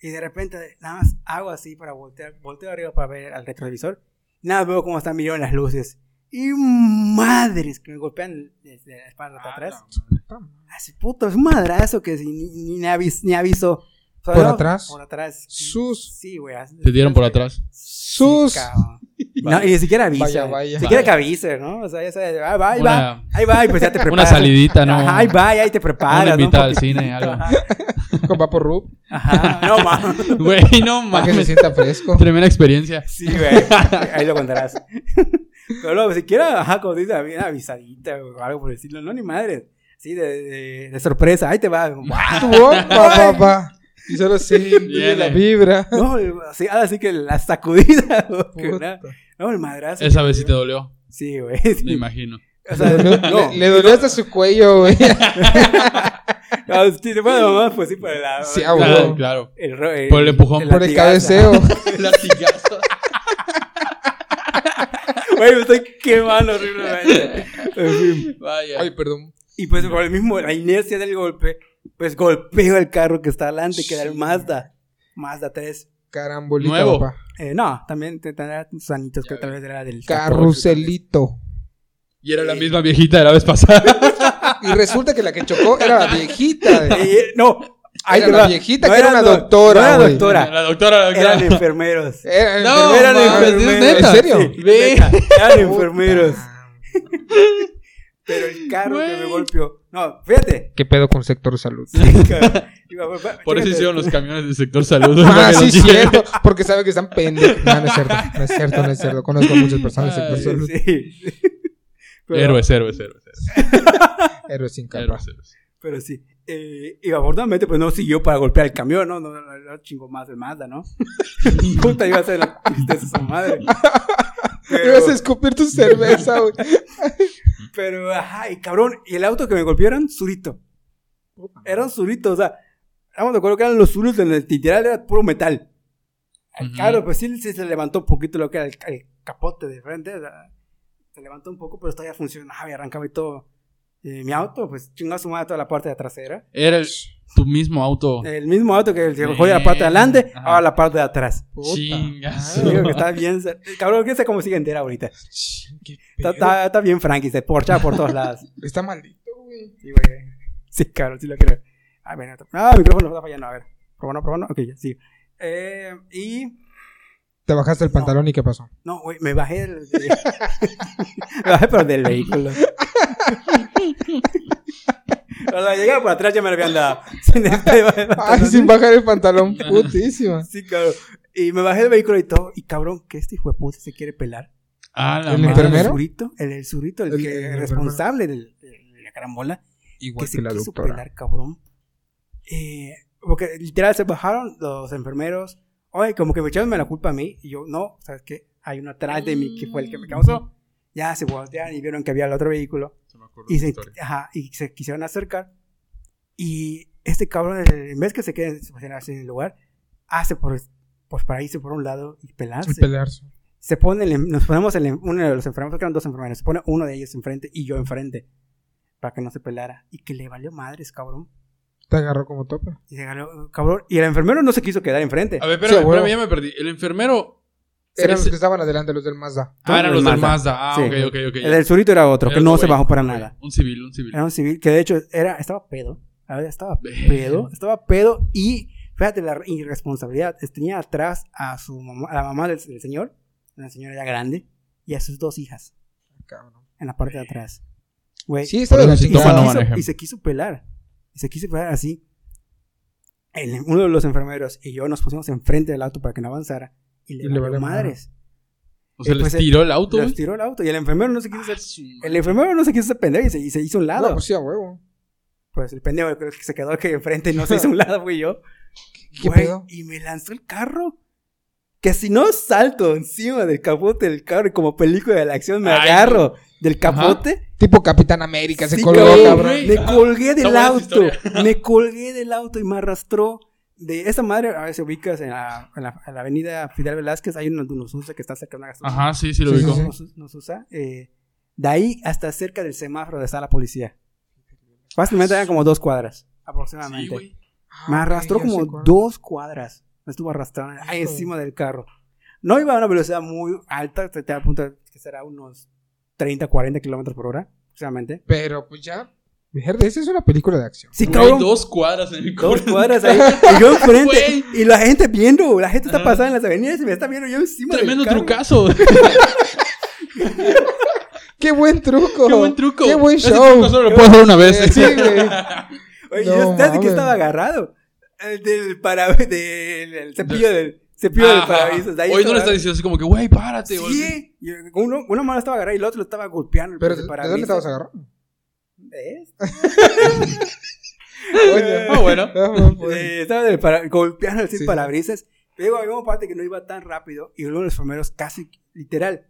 Y de repente, nada más hago así para voltear, volteo arriba para ver al retrovisor. Nada, veo cómo están mirando las luces. Y madres que me golpean desde la espalda hasta atrás. Así, puto, es un madrazo que ni, ni, avis, ni aviso. ¿Por atrás? Por atrás. Sus. Sí, güey. Te dieron por atrás. Sus. no, y ni siquiera avisa. Vaya, vaya. Ni siquiera que avise, ¿no? O sea, ya sabes, ahí va, ahí va. Ahí va, y pues ya te [LAUGHS] preparas. Una salidita, ¿no? Ajá, ahí va, ahí te preparas. Una invita al cine, algo. [LAUGHS] Con Papo Rub. Ajá, no [LAUGHS] mames. Güey, no mames. Para que se sienta fresco. Tremenda experiencia. Sí, güey. Ahí lo contarás. Pero luego, siquiera, ajá, como dices, bien avisadita o algo por decirlo, no, ni madre. Sí, de, de, de sorpresa, ahí te va. ¡Wow! papá! Y solo siente [LAUGHS] la vibra. No, así, así que la sacudida. [LAUGHS] no, el madrazo. Esa vez sí te dolió. Sí, güey. Me imagino. O sea, no, le, le, dolió hasta su cuello, güey. [LAUGHS] no, si te puedo mamá, pues sí, por el lado. Sí, claro, claro. El, el, por el empujón. El por el cabeceo. el latigazo. Güey, me estoy quemando horriblemente. En fin. Vaya. Ay, perdón. Y pues por el mismo, la inercia del golpe, pues golpeo el carro que está adelante, que era el Mazda. Mazda 3. Carambolito, Nuevo. papá. Eh, no, también tendrá sus anitos que tal vez era del... Carruselito. Y era la misma viejita de la vez pasada. [LAUGHS] y resulta que la que chocó era la viejita. De... Eh, no, Ay, era la viejita no que era una doctora. No era doctora. La doctora, la doctora. Eran enfermeros. Eran no, eran enfermeros. ¿En serio? Sí, Ve. Eran enfermeros. Pero el carro que me golpeó. No, fíjate. ¿Qué pedo con sector salud? Sí. [LAUGHS] Por eso hicieron los camiones del sector salud. Ah, sí, cierto. Porque saben que están pendejos. No, no es cierto. No es cierto, no es cierto. Conozco a muchas personas del sector salud. Sí. Pero, héroes, héroes, héroes. [LAUGHS] Héroes sin capa. Héroes, héroes. Pero sí. Eh, y afortunadamente, pues no siguió para golpear el camión, ¿no? No, no, no chingó más el Mazda, ¿no? [LAUGHS] Puta, iba a ser la tristeza de su madre. Pero... Ibas a escupir tu cerveza, güey. [LAUGHS] Pero, ajá, y cabrón, y el auto que me golpeó era un surito. Era un surito, o sea, estamos de acuerdo que eran los suros en el literal era puro metal. El carro, pues sí, sí, se levantó un poquito lo que era el, el capote de frente, o sea, se levantó un poco, pero todavía funcionaba y arrancaba y todo. Y mi auto, pues chingó su madre toda la parte de trasera. Era el, tu mismo auto. El mismo auto que se jodió la parte de adelante, Ajá. ahora la parte de atrás. Chingas. Está bien. Cabrón, que sé cómo sigue entera ahorita. ¿Qué Está, pedo? está, está bien Frankie, se porcha por todos lados. [LAUGHS] Está maldito, güey. Sí, güey. Sí, cabrón, sí lo creo. Ah, ven, otro. Ah, el micrófono está fallando. A ver. Probando, probando. Ok, ya, sí. Eh, y. Te bajaste el pantalón y ¿qué pasó? No, güey, me bajé del. [LAUGHS] me bajé, pero del vehículo. [LAUGHS] O sea, llegaba por atrás ya me lo habían dado. [LAUGHS] Sin Ay, sin bajar el pantalón, putísima. Sí, cabrón. Y me bajé del vehículo y todo. Y cabrón, que este hijo de puta se quiere pelar. Ah, la ¿El madre. enfermero? El surito, el, el surito, el, El- que el responsable de la carambola. Igual que que se la quiso doctora. pelar, cabrón. Eh, porque literal se bajaron los enfermeros. Oye, como que me echaron la culpa a mí. Y yo, no, ¿sabes qué? Hay uno atrás de mí que fue el que me causó. Ya se voltearon y vieron que había el otro vehículo. Se me acuerdo Y se, ajá, y se quisieron acercar. Y este cabrón, en vez que se quede así en el lugar, hace por, pues para irse por un lado y pelarse. El pelearse. Se pone, el- nos ponemos el, uno de los enfermeros, porque eran dos enfermeros, se pone uno de ellos enfrente y yo enfrente. Para que no se pelara. Y que le valió madres, cabrón. Te agarró como tope. Y se agarró, cabrón. Y el enfermero no se quiso quedar enfrente. A ver, Sí, espérame, espérame, ya me perdí. El enfermero. Eran los que estaban adelante, los del Mazda. Ah, eran los del Mazda. Ah, Sí. ok, ok, ok. El del surito era otro, Era que no se bajó para nada. Un civil, un civil. Era un civil, que de hecho era, estaba pedo. A ver, estaba pedo. Estaba pedo y, fíjate la irresponsabilidad. Tenía atrás a su mamá, a la mamá del, del señor, una señora ya grande, y a sus dos hijas Cabrón. en la parte de atrás. Güey. Sí, está de la sí y, y se quiso pelar. Y se quiso pelar así. El- uno de los enfermeros y yo nos pusimos enfrente del auto para que no avanzara. Y le, Y le valió madres. O sea, Eh, les pues, tiró el auto, güey. tiró el auto. Y el enfermero no se quiso Ah, hacer. El enfermero no se quiso hacer pendejo y se, y se hizo un lado. No, pues sí, a huevo. Pues el pendejo creo que se quedó aquí enfrente y no se [LAUGHS] hizo un lado, fui yo. ¿Qué Güey, pedo? Y me lanzó el carro. Que si no salto encima del capote del carro y como película de la acción me Ay, agarro del capote. Tipo Capitán América, se colgó, cabrón. Me colgué del auto. Me colgué del auto y me arrastró. De esa madre, a veces ubicas en la, en la, en la avenida Fidel Velázquez, hay uno nos usa que está cerca de una gasolina. Ajá, sí, sí lo Sí, ubico. sí, usa. eh, de ahí hasta cerca del semáforo de está la policía. Fácilmente eran como dos cuadras, Sí, aproximadamente. güey. me Ah, arrastró como dos cuadras. Me estuvo arrastrando ahí Hijo. encima del carro. No iba a una velocidad muy alta, te, te apunta que será unos 30, 40 kilómetros por hora, aproximadamente. Pero pues ya. Verde, esa es una película de acción. Sí, cabrón. dos cuadras en mi Dos cuadras ahí. Y yo enfrente. Y la gente viendo. La gente está pasando en las avenidas y me está viendo yo encima Tremendo del trucazo. [LAUGHS] ¡Qué buen truco! Qué buen truco. ¡Qué buen Ese show! truco solo lo puedo hacer una vez. Sí, güey. Oye, No yo ¿sabes de mames. qué estaba agarrado? El del para del el cepillo del cepillo del parabrisas. de ahí Hoy no le estás diciendo así como que, güey, párate. Sí, uno, una mano estaba agarrada y el otro lo estaba golpeando. el Pero, ¿de parabrisas. dónde estabas agarrando? ¿Ves? Oye. Ah, bueno. [LAUGHS] Pues. Eh, estaba para- golpeando el Sí, sí. parabrisas. Pero había una parte que no iba tan rápido y uno de los primeros casi literal.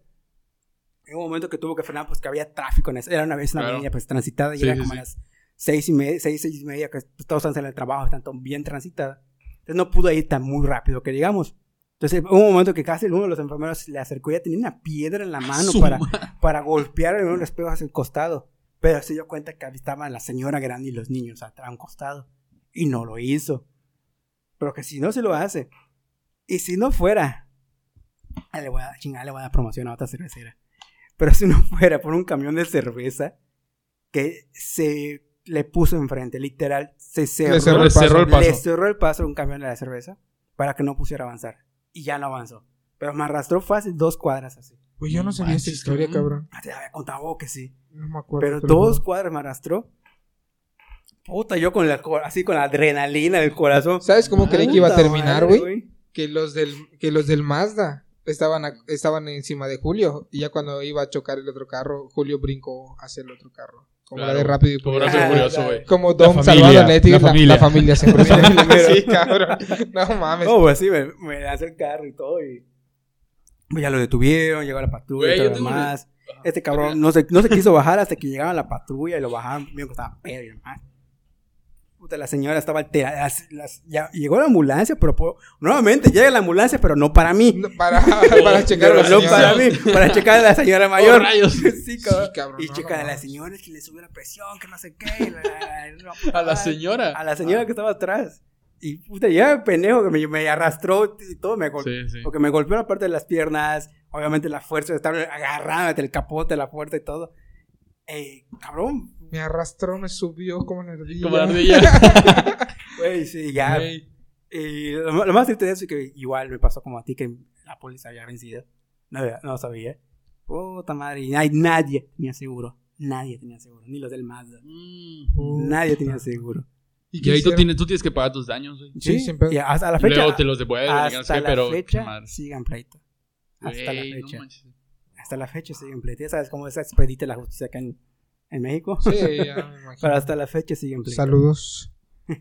En un momento que tuvo que frenar, pues que había tráfico en esa. Era una vez una Claro. avenida pues transitada y Sí, era como sí. a las seis y media, seis, seis y media, que pues, todos están en el trabajo, están bien transitada. Entonces no pudo ir tan muy rápido que digamos. Entonces hubo un momento que casi uno de los enfermeros se le acercó y ya tenía una piedra en la mano para, para golpear en uno de los espejos hacia el costado. Pero se dio cuenta que estaba la señora grande y los niños atrás a un costado. Y no lo hizo. Pero que si no se lo hace. Y si no fuera. ah, Le voy a chingar, le voy a dar promoción a otra cervecera. Pero si no [LAUGHS] fuera por un camión de cerveza que se le puso enfrente, literal, se cerró, Le cerró Le el paso. cerró el paso. le cerró el paso a un camión de la cerveza para que no pusiera a avanzar. Y ya no avanzó. Pero me arrastró fácil dos cuadras así. Güey, yo no sabía esta historia, cabrón. Ah, Te había contado vos que sí. No me acuerdo. Pero dos cuadras me arrastró. Puta, yo con la, así con la adrenalina del corazón. ¿Sabes cómo creí que iba a terminar, güey? Que los del, que los del Mazda estaban, a- estaban encima de Julio. Y ya cuando iba a chocar el otro carro, Julio brincó hacia el otro carro. Como la de Rápido y Como Furioso. Rápido y Furioso, güey. Como La Don familia, Salvador Leti, la la, familia. [LAUGHS] la familia familia. sí, cabrón. No mames. No, pues sí, me, me lanzó el carro y todo. Y pues ya lo detuvieron, llegó la patrulla y todo lo demás. Este cabrón no se, no se quiso bajar hasta que llegaron a la patrulla y lo bajaron. Vio que estaba pedo y demás. Puta, la señora estaba alterada. Las- las- ya, llegó la ambulancia, pero nuevamente llega la ambulancia, pero no para mí. No, para, [LAUGHS] para checar a la no señora. para mí, para checar a la señora mayor. Oh, rayos. [LAUGHS] sí, cabrón. Sí, cabrón, y no, checar no a la señora que le subió la presión, que no sé qué. la- la- la- la- [LAUGHS] A la señora. A la señora que estaba atrás. Y puta, ya el pendejo que me, me arrastró y todo, me golpeó. Sí, sí. Porque me golpeó la parte de las piernas, obviamente la fuerza de estar agarrando el capote, la puerta y todo. Eh, cabrón, Me arrastró, me subió como una ardilla. Como la ardilla. [LAUGHS] güey, sí, ya. Y lo, lo más triste de eso es que igual me pasó como a ti, que la policía había vencido. No, no lo sabía. Puta madre, y nadie, nadie tenía seguro. Nadie tenía seguro, ni los del Mazda. Mm. Nadie tenía seguro. ¿Y Y qué ahí tú tienes, tú tienes que pagar tus daños, güey. Sí, sin pedo. Y hasta la fecha. Luego te los devuelven, y no sé hasta la pero. fecha sigan pleito. Hasta la no fecha. manches. hasta la fecha siguen pleito. Ya sabes cómo es expedita la justicia acá en, en México. Sí, ya me [LAUGHS] imagino. Pero hasta la fecha siguen pleito. Saludos. [LAUGHS]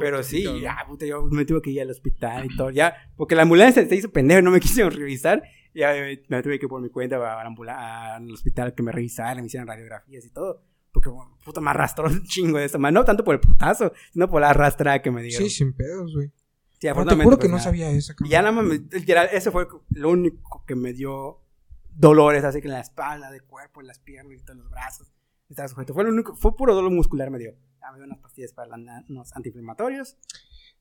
Pero sí, ya, puta, yo me tuve que ir al hospital y todo. Ya, porque la ambulancia se hizo pendejo, no me [LAUGHS] quisieron revisar. Ya me, me tuve que ir por mi cuenta a la ambula- al hospital que me revisaran, me hicieran radiografías y todo. Porque, puta, me arrastró un chingo de eso. más No tanto por el putazo, sino por la arrastrada que me dieron. Sí, sin pedos, güey. Sí, Pero te juro que pues, no nada. sabía eso, cabrón. Y ya nada más, me, literal, ese fue lo único que me dio dolores, así que en la espalda, de cuerpo, en las piernas, y todos los brazos. Estaba sujeto. Fue lo único, fue puro dolor muscular me dio. Ya me dio unas pastillas para la unos antiinflamatorios.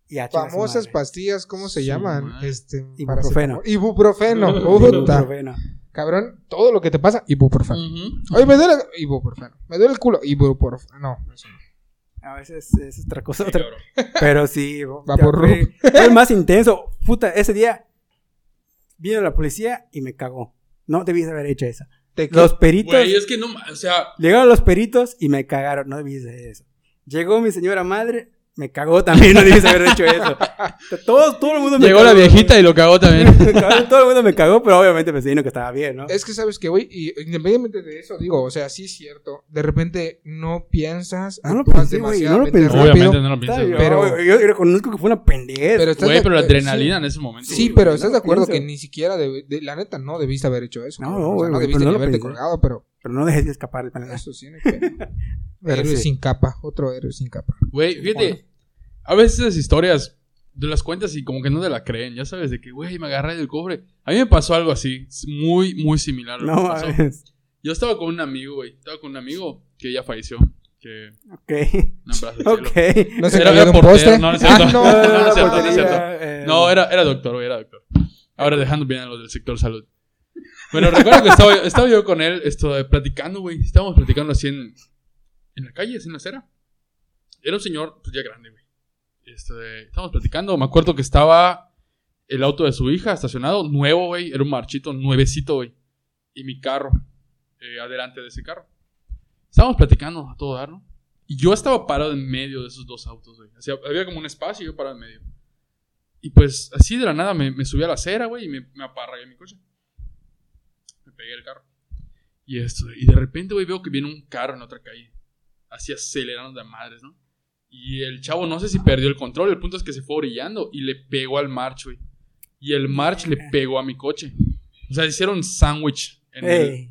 Y Famosas pastillas, ¿cómo se Su llman? madre. Este, Ibuprofeno. paracetamol. Ibuprofeno. Puta. Ibuprofeno. Cabrón, todo lo que te pasa, ibuprofeno. Ujú. Oye, me duele ibuprofeno. Me duele el culo, ibuprofeno. No, eso no. A veces es otra cosa. Sí, otra-. [LAUGHS] Pero sí, Vapor fue, fue el más intenso. Puta, ese día vino la policía y me cagó. No debías haber hecho eso. ¿Te Los peritos. Güey, es que no. O sea, Llegaron los peritos y me cagaron. No debías hacer eso. Llegó mi señora madre, me cagó también. No debías haber hecho eso. Todo, todo el mundo me llegó cagó. la viejita y lo cagó también. [LAUGHS] Todo el mundo me cagó, pero obviamente me vino que estaba bien, ¿no? Es que sabes que, güey, y independientemente de eso, digo, o sea, sí es cierto. De repente no piensas, No lo pensé, güey, demasiado no lo pensé. rápido. Obviamente no lo güey. pero- yo, yo reconozco que fue una pendejez. Pero Güey, la adrenalina en ese momento. Sí, güey. pero no estás de acuerdo pienso. que ni siquiera, de, de- la neta, no debiste haber hecho eso. No, no, O sea, no debiste haberte colgado, pero, Pero no dejé de escapar el pendejo. eso sí, no [LAUGHS] héroe sí. sin capa, otro héroe sin capa. Güey, fíjate. A veces esas historias de las cuentas y como que no te la creen. Ya sabes, de que, güey, me agarré del cofre. A mí me pasó algo así. Muy, muy similar. a lo No que pasó. mames. Yo estaba con un amigo, güey. Estaba con un amigo que ya falleció. Que... Ok. No, en Plaza Ok. Cielo. No se Era, era de un poste. no, no es Ah, cierto. no. [LAUGHS] No, no no eh, No, era, era doctor, güey, era doctor. Ahora dejando bien a los del sector salud. Bueno, recuerdo que estaba, estaba yo con él esto, eh, platicando, güey. Estábamos platicando así en, en la calle, así en la acera. Era un señor, pues ya grande, güey. Este, estábamos platicando. Me acuerdo que estaba el auto de su hija estacionado, nuevo, güey. Era un marchito, nuevecito, güey. Y mi carro, eh, adelante de ese carro. Estábamos platicando a todo dar. Y yo estaba parado en medio de esos dos autos, güey. Había como un espacio y yo parado en medio. Y pues así de la nada me, me subí a la acera, güey, y me, me aparragué mi coche. Pegué el carro. Y esto, y de repente, güey, veo que viene un carro en otra calle. Así acelerando de madres, ¿no? Y el chavo no sé si perdió el control. El punto es que se fue orillando y le pegó al March, güey. Y el March le pegó a mi coche. O sea, hicieron sándwich. en el- Ey.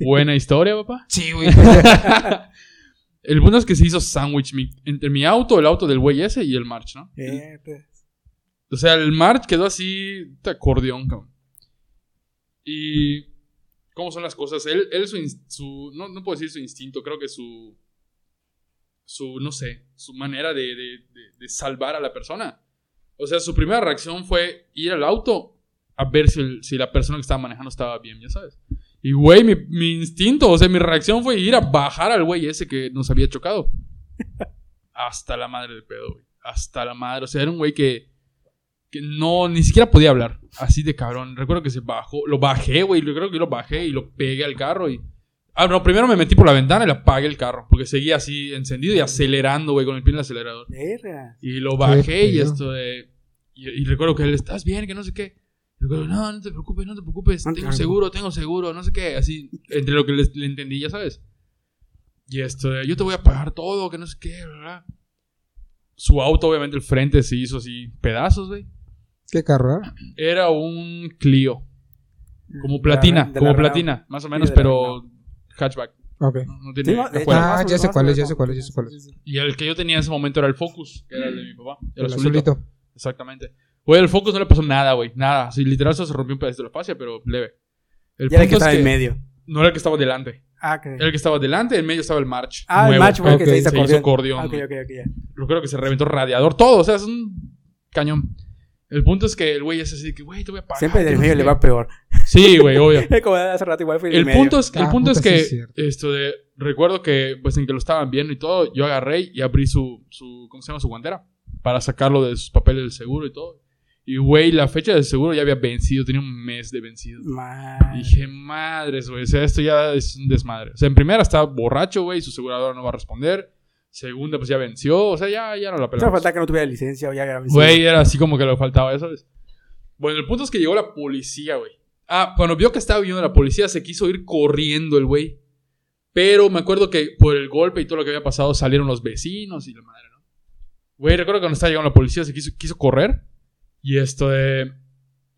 Buena historia, papá. [LAUGHS] Sí, güey. El punto es que se hizo sándwich entre mi auto, el auto del güey ese y el March, ¿no? Eh, pues. O sea, el March quedó así, de acordeón, cabrón. Y. ¿Cómo son las cosas? Él, él su, no, no puedo decir su instinto, creo que su. Su, no sé, su manera de, de- de- de salvar a la persona. O sea, su primera reacción fue ir al auto a ver si, el- si la persona que estaba manejando estaba bien, ya sabes. Y, güey, mi, mi instinto, o sea, mi reacción fue ir a bajar al güey ese que nos había chocado. [LAUGHS] Hasta la madre de pedo, güey. Hasta la madre. O sea, era un güey que, que no, ni siquiera podía hablar. Así de cabrón. Recuerdo que se bajó. Lo bajé, güey. Yo creo que lo bajé y lo pegué al carro y... Ah, no, primero me metí por la ventana y le apagué el carro. Porque seguía así encendido y acelerando, güey, con el pie en el acelerador. Verga. Y lo bajé y esto de... Y, y recuerdo que él, ¿estás bien? Que no sé qué. Y recuerdo, no, no te preocupes, no te preocupes. Tengo seguro, tengo seguro, no sé qué. Así, entre lo que le, le entendí, ya sabes. Y esto de, yo te voy a pagar todo, que no sé qué, ¿verdad? Su auto, obviamente, el frente se hizo así pedazos, güey. ¿Qué carro? eh? Era un Clio. Como platina, De la como Renault. platina, más o menos, pero hatchback. Ok. No, no tiene Sí, no, hecho. Ah, ya sé cuál es, ya sé cuál es, ya sé cuál es. Sí, sí, sí. Y el que yo tenía en ese momento era el Focus, que era el de mi papá. El, El azulito. azulito. Exactamente. Güey, el Focus no le pasó nada, güey. Nada. Así, literal, solo se rompió un pedazo de la fascia, pero leve. El Ya era el que estaba es en medio. no era el que estaba delante. Ah, ok. Era el que estaba delante, en medio estaba el March. Ah, el match fue el que se hizo se hizo acordeón. acordeón, Ah, Ok, güey. ok, ok, ya. Yo creo que se reventó radiador, todo. O sea, es un cañón. El punto es que el güey es así de que, güey, te voy a pagar. Siempre del medio le va peor. Sí, güey, obvio. [LAUGHS] Como hace rato igual fue El medio. punto es, el Ah, punto es que es esto de recuerdo que pues en que lo estaban viendo y todo, yo agarré y abrí su su ¿cómo se llama? su guantera para sacarlo de sus papeles del seguro y todo. Y güey, la fecha del seguro ya había vencido, tenía un mes de vencido. Madre. Dije, madres, güey, o sea, esto ya es un desmadre. O sea, en primera estaba borracho, güey, su aseguradora no va a responder. Segunda, pues ya venció, o sea, ya, ya no la pelamos. falta que no tuviera licencia o ya era Güey, era así como que le faltaba. ¿sabes? Bueno, el punto es que llegó la policía, güey. Ah, cuando vio que estaba viniendo la policía, se quiso ir corriendo el güey. Pero me acuerdo que por el golpe y todo lo que había pasado salieron los vecinos y la madre, ¿no? Güey, recuerdo que cuando estaba llegando la policía se quiso, quiso correr. Y esto de.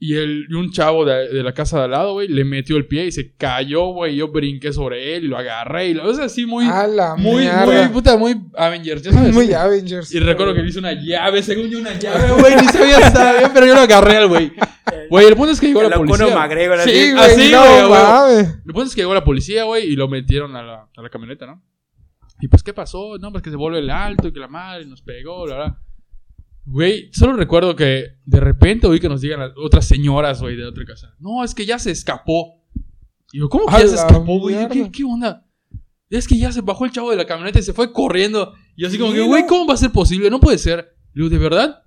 Y, el, y un chavo de, de la casa de al lado, güey, le metió el pie y se cayó, güey. Yo brinqué sobre él y lo agarré. Y lo, o sea, así muy. A la muy, mierda. muy, puta, muy Avengers, ¿ya [LAUGHS] sabes? Muy Avengers. Y recuerdo que le hice una llave, según yo una llave, [LAUGHS] güey, ni sabía si estaba bien, pero yo lo agarré al güey. Güey, el punto es que llegó El la policía. McGregor. Sí, güey, así, no güey. El punto es que llegó la policía, güey, y lo metieron a la, a la camioneta, ¿no? Y pues, ¿qué pasó? No, pues que se vuelve el alto y que la madre nos pegó, la verdad. Güey, solo recuerdo que de repente oí que nos digan otras señoras, güey, de otra casa. No, es que ya se escapó. Y yo, ¿cómo que ya se escapó, güey? ¿Qué, mierda. ¿Qué onda? Es que ya se bajó el chavo de la camioneta y se fue corriendo. Y así como que, güey. ¿cómo va a ser posible? No puede ser. Y digo, ¿de verdad?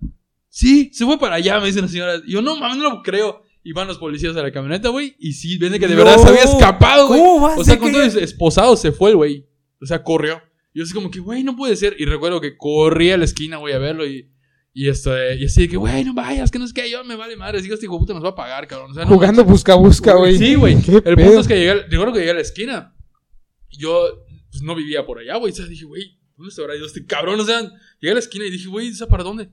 Sí, se fue para allá, me dicen las señoras. Y yo, no mames, no lo creo. Y van los policías a la camioneta, güey. Y sí, ven que de No. verdad se había escapado, güey. ¿Cómo vas O sea, con todo esposado se fue el güey. O sea, corrió. Y yo así como que, güey, no puede ser. Y recuerdo que corrí a la esquina, güey, a verlo y... Y esto de- y así de que, güey, no vayas, que no sé qué, yo me vale madre. Digo, este hijo puta nos va a pagar, cabrón. O sea, no Jugando busca busca, güey. Sí, güey. [LAUGHS] El pedo. punto es que llegué, recuerdo que llegué a la esquina. Yo, pues no vivía por allá, güey. O sea, dije, güey, ¿dónde se habrá ido este cabrón? O sea, llegué a la esquina y dije, güey, ¿esa para dónde?